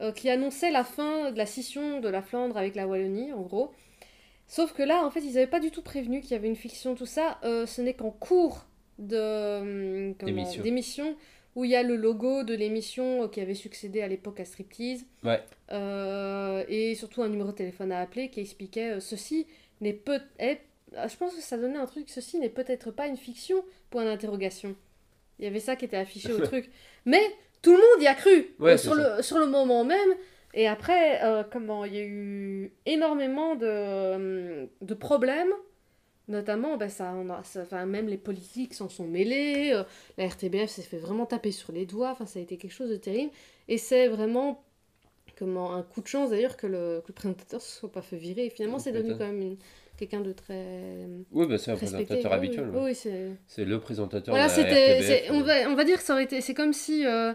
euh, qui annonçait la fin de la scission de la Flandre avec la Wallonie, en gros. Sauf que là, en fait, ils n'avaient pas du tout prévenu qu'il y avait une fiction, tout ça. Euh, ce n'est qu'en cours de hum, D'émission. où il y a le logo de l'émission qui avait succédé à l'époque à Striptease. Ouais. Et surtout un numéro de téléphone à appeler qui expliquait ceci n'est peut est- ah, Je pense que ça donnait un truc, ceci n'est peut-être pas une fiction, point d'interrogation. Il y avait ça qui était affiché au [laughs] truc. Mais tout le monde y a cru Ouais, euh, sur, le, sur le moment même. Et après, euh, comment, il y a eu énormément de, euh, de problèmes. Notamment, ben, ça, on a, ça- enfin, même les politiques s'en sont mêlés. euh, la RTBF s'est fait vraiment taper sur les doigts. Enfin, ça a été quelque chose de terrible. Et c'est vraiment comment, un coup de chance d'ailleurs que le, que le présentateur se soit pas fait virer. Et finalement, c'est devenu quand même une- quelqu'un de très Oui, bah, c'est un présentateur habituel. oui, ouais. oui, c'est. C'est le présentateur Voilà, c'était. On va, on va dire que ça aurait été. C'est comme si. euh,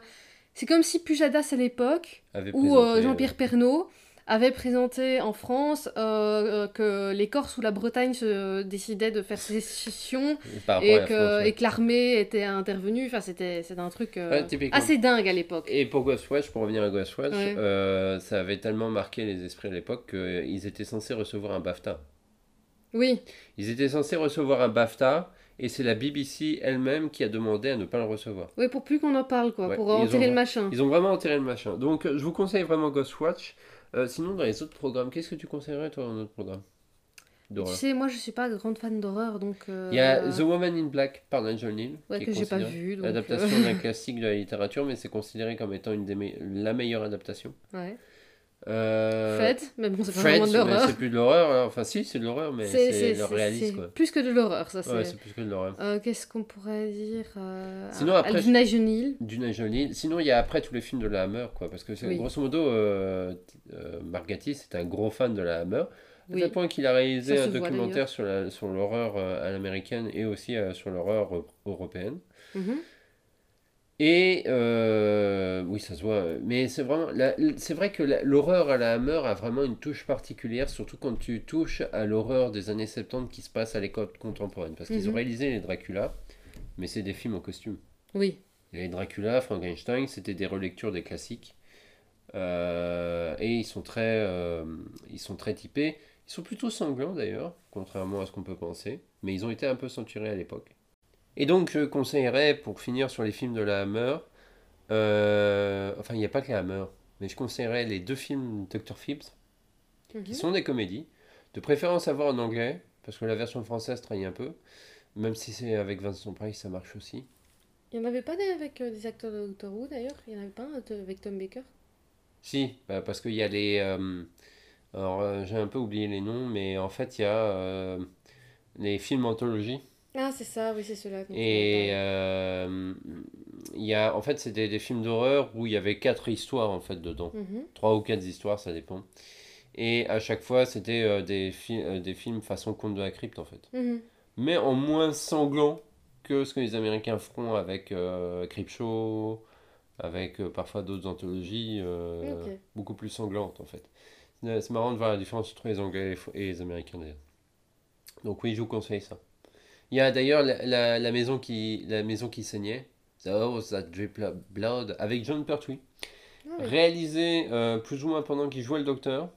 c'est comme si Pujadas à l'époque, ou euh, Jean-Pierre Pernaut, avait présenté en France euh, que les Corses ou la Bretagne se décidaient de faire sécession [laughs] et que, et que l'armée était intervenue. Enfin, c'était un truc euh, Ouais, assez dingue à l'époque. Et pour Ghostwatch, pour revenir à Ghostwatch, Ouais. euh, ça avait tellement marqué les esprits à l'époque qu'ils étaient censés recevoir un BAFTA. Oui, Ils étaient censés recevoir un BAFTA et c'est la BBC elle-même qui a demandé à ne pas le recevoir. oui, pour plus qu'on en parle, quoi, Ouais, pour enterrer ont- le machin. Ils ont vraiment enterré le machin. Donc je vous conseille vraiment Ghostwatch. Euh, sinon, dans les autres programmes, qu'est-ce que tu conseillerais toi dans autre programme Tu sais, moi je suis pas grande fan d'horreur, donc. euh, Il y a The Woman in Black par Nigel Neal. Ouais, que j'ai pas vu. L'adaptation euh, d'un classique de la littérature, mais c'est considéré comme étant une des me- la meilleure adaptation. ouais. Euh, Fred, mais bon, c'est pas Fred, vraiment de l'horreur. c'est plus de l'horreur. hein. Enfin, si, c'est de l'horreur, mais c'est le réalisme. c'est quoi. plus que de l'horreur, ça. Ouais, c'est... c'est plus que de l'horreur. Euh, Qu'est-ce qu'on pourrait dire euh, Sinon, à- après, à Dina Genil. Du Nigel Neal. Sinon, il y a après tous les films de la Hammer, quoi. Parce que c'est- Oui. grosso modo, euh, euh, Mark Gatiss est un gros fan de la Hammer. À Oui. tel point qu'il a réalisé un documentaire sur sur l'horreur euh, à l'américaine et aussi sur l'horreur européenne. Mhm. Et euh, oui, ça se voit. euh, Mais c'est vraiment, c'est vrai que l'horreur à la Hammer a vraiment une touche particulière, surtout quand tu touches à l'horreur des années 70 qui se passe à l'école contemporaine. Parce qu'ils ont Mhm. réalisé les Dracula, mais c'est des films en costume. Oui. Les Dracula, Frankenstein, c'était des relectures des classiques. Euh, et ils sont très, euh, ils sont très typés. Ils sont plutôt sanglants d'ailleurs, contrairement à ce qu'on peut penser. Mais ils ont été un peu censurés à l'époque. Et donc je conseillerais, pour finir sur les films de la Hammer, euh, enfin il n'y a pas que la Hammer, mais je conseillerais les deux films Dr. Mhm. qui sont des comédies, de préférence à voir en anglais, parce que la version française trahit un peu, même si c'est avec Vincent Price, ça marche aussi. Il n'y en avait pas des avec euh, des acteurs de Doctor Who d'ailleurs? Il n'y en avait pas un avec Tom Baker? Si, bah, parce qu'il y a les. euh, alors, j'ai un peu oublié les noms, mais en fait, il y a les films anthologies. Ah, c'est ça, oui, c'est cela. Et euh, y a. En fait, c'était des films d'horreur où il y avait quatre histoires, en fait, dedans. Mhm. Trois ou quatre histoires, ça dépend. Et à chaque fois, c'était euh, des, fi- euh, des films façon Conte de la crypte, en fait. Mhm. Mais en moins sanglant que ce que les Américains feront avec Creepshow, avec parfois d'autres anthologies beaucoup plus sanglantes en fait. C'est marrant de voir la différence entre les Anglais et les Fr- et les Américains d'ailleurs. Donc oui, je vous conseille ça. Il y a d'ailleurs la, la- la maison qui la maison qui saignait, The House That Drip Blood, avec John Pertwee, Ah réalisé euh, plus ou moins pendant qu'il jouait le docteur.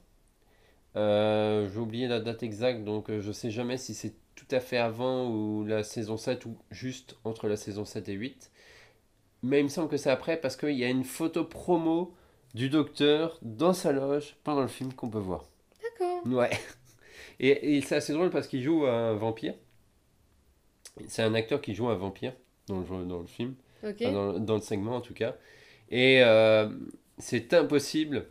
Euh, J'ai oublié la date exacte, donc euh, je sais jamais si c'est tout à fait avant ou la saison 7 ou juste entre la saison 7 et 8. Mais il me semble que c'est après parce qu'il y a une photo promo du docteur dans sa loge pendant le film qu'on peut voir. D'accord. Ouais. [laughs] Et, et c'est assez drôle parce qu'il joue un vampire. C'est un acteur qui joue un vampire dans le, dans le film. Enfin, dans, le- dans le segment en tout cas. Et euh, c'est impossible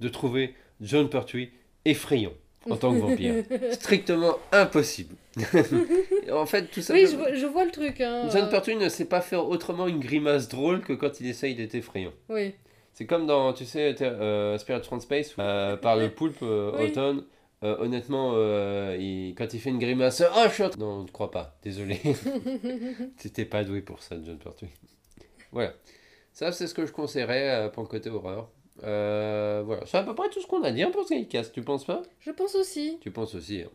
de trouver John Pertwee effrayant en tant que vampire. [laughs] Strictement impossible. [laughs] en fait, tout ça. oui, je vois, je vois le truc. Hein. John euh, Pertwee ne sait pas faire autrement une grimace drôle que quand il essaye d'être effrayant. Oui. C'est comme dans, tu sais, euh, Spirit from Space, où, euh, par le poulpe Oui. Autumn. Euh, honnêtement, euh, il- quand il fait une grimace, oh je suis en train- Non, ne crois pas, désolé. [laughs] [laughs] T'étais pas doué pour ça, John Pertwee. Voilà. Ça, c'est ce que je conseillerais euh, pour le côté horreur. Voilà. C'est à peu près tout ce qu'on a dit hein, pour ce Gamecast, tu penses pas? Je pense aussi. Tu penses aussi. hein.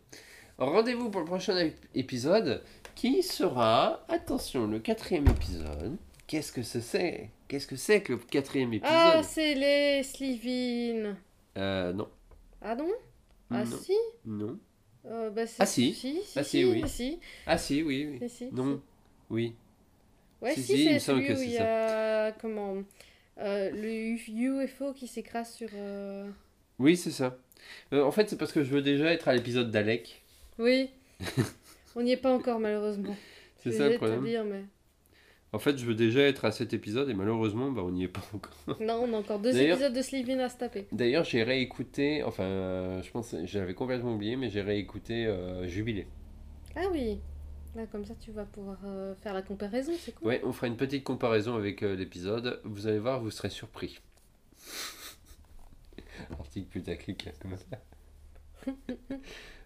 Rendez-vous pour le prochain ép- épisode qui sera, attention, le quatrième épisode. Qu'est-ce que ce c'est? Qu'est-ce que c'est que le quatrième épisode? Ah, c'est les Slivin. Euh, non. Ah non? Ah non. si Non. Euh, bah, Ah, si. Si, si, Ah, si, si, oui. si, Ah si, oui, oui. Non. Oui. Ouais, Si, c'est celui où il y a comment euh, le UFO qui s'écrase sur. euh, Oui, c'est ça. Euh, en fait, c'est parce que je veux déjà être à l'épisode d'Alec. Oui. [laughs] on n'y est pas encore, malheureusement. C'est ça le vais te problème. dire, mais... En fait, je veux déjà être à cet épisode et malheureusement, bah, on n'y est pas encore. [laughs] Non, on a encore deux épisodes de Sylvain à se taper. D'ailleurs, j'ai réécouté, enfin, euh, je pense, que j'avais complètement oublié, mais j'ai réécouté euh, Jubilé. Ah oui. Là, comme ça, tu vas pouvoir euh, faire la comparaison, c'est cool. Ouais, on fera une petite comparaison avec euh, l'épisode. Vous allez voir, vous serez surpris. [laughs] Article putaclic. comme ça. [laughs]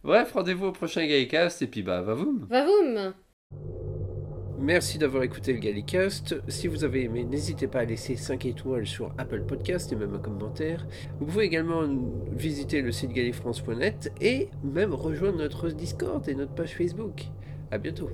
Bref, rendez-vous au prochain Gaïcast et puis bah, va vous. Vavoum Merci d'avoir écouté le Gallicast. Si vous avez aimé, n'hésitez pas à laisser 5 étoiles sur Apple Podcast et même un commentaire. Vous pouvez également visiter le site gallifrance.net et même rejoindre notre Discord et notre page Facebook. À bientôt.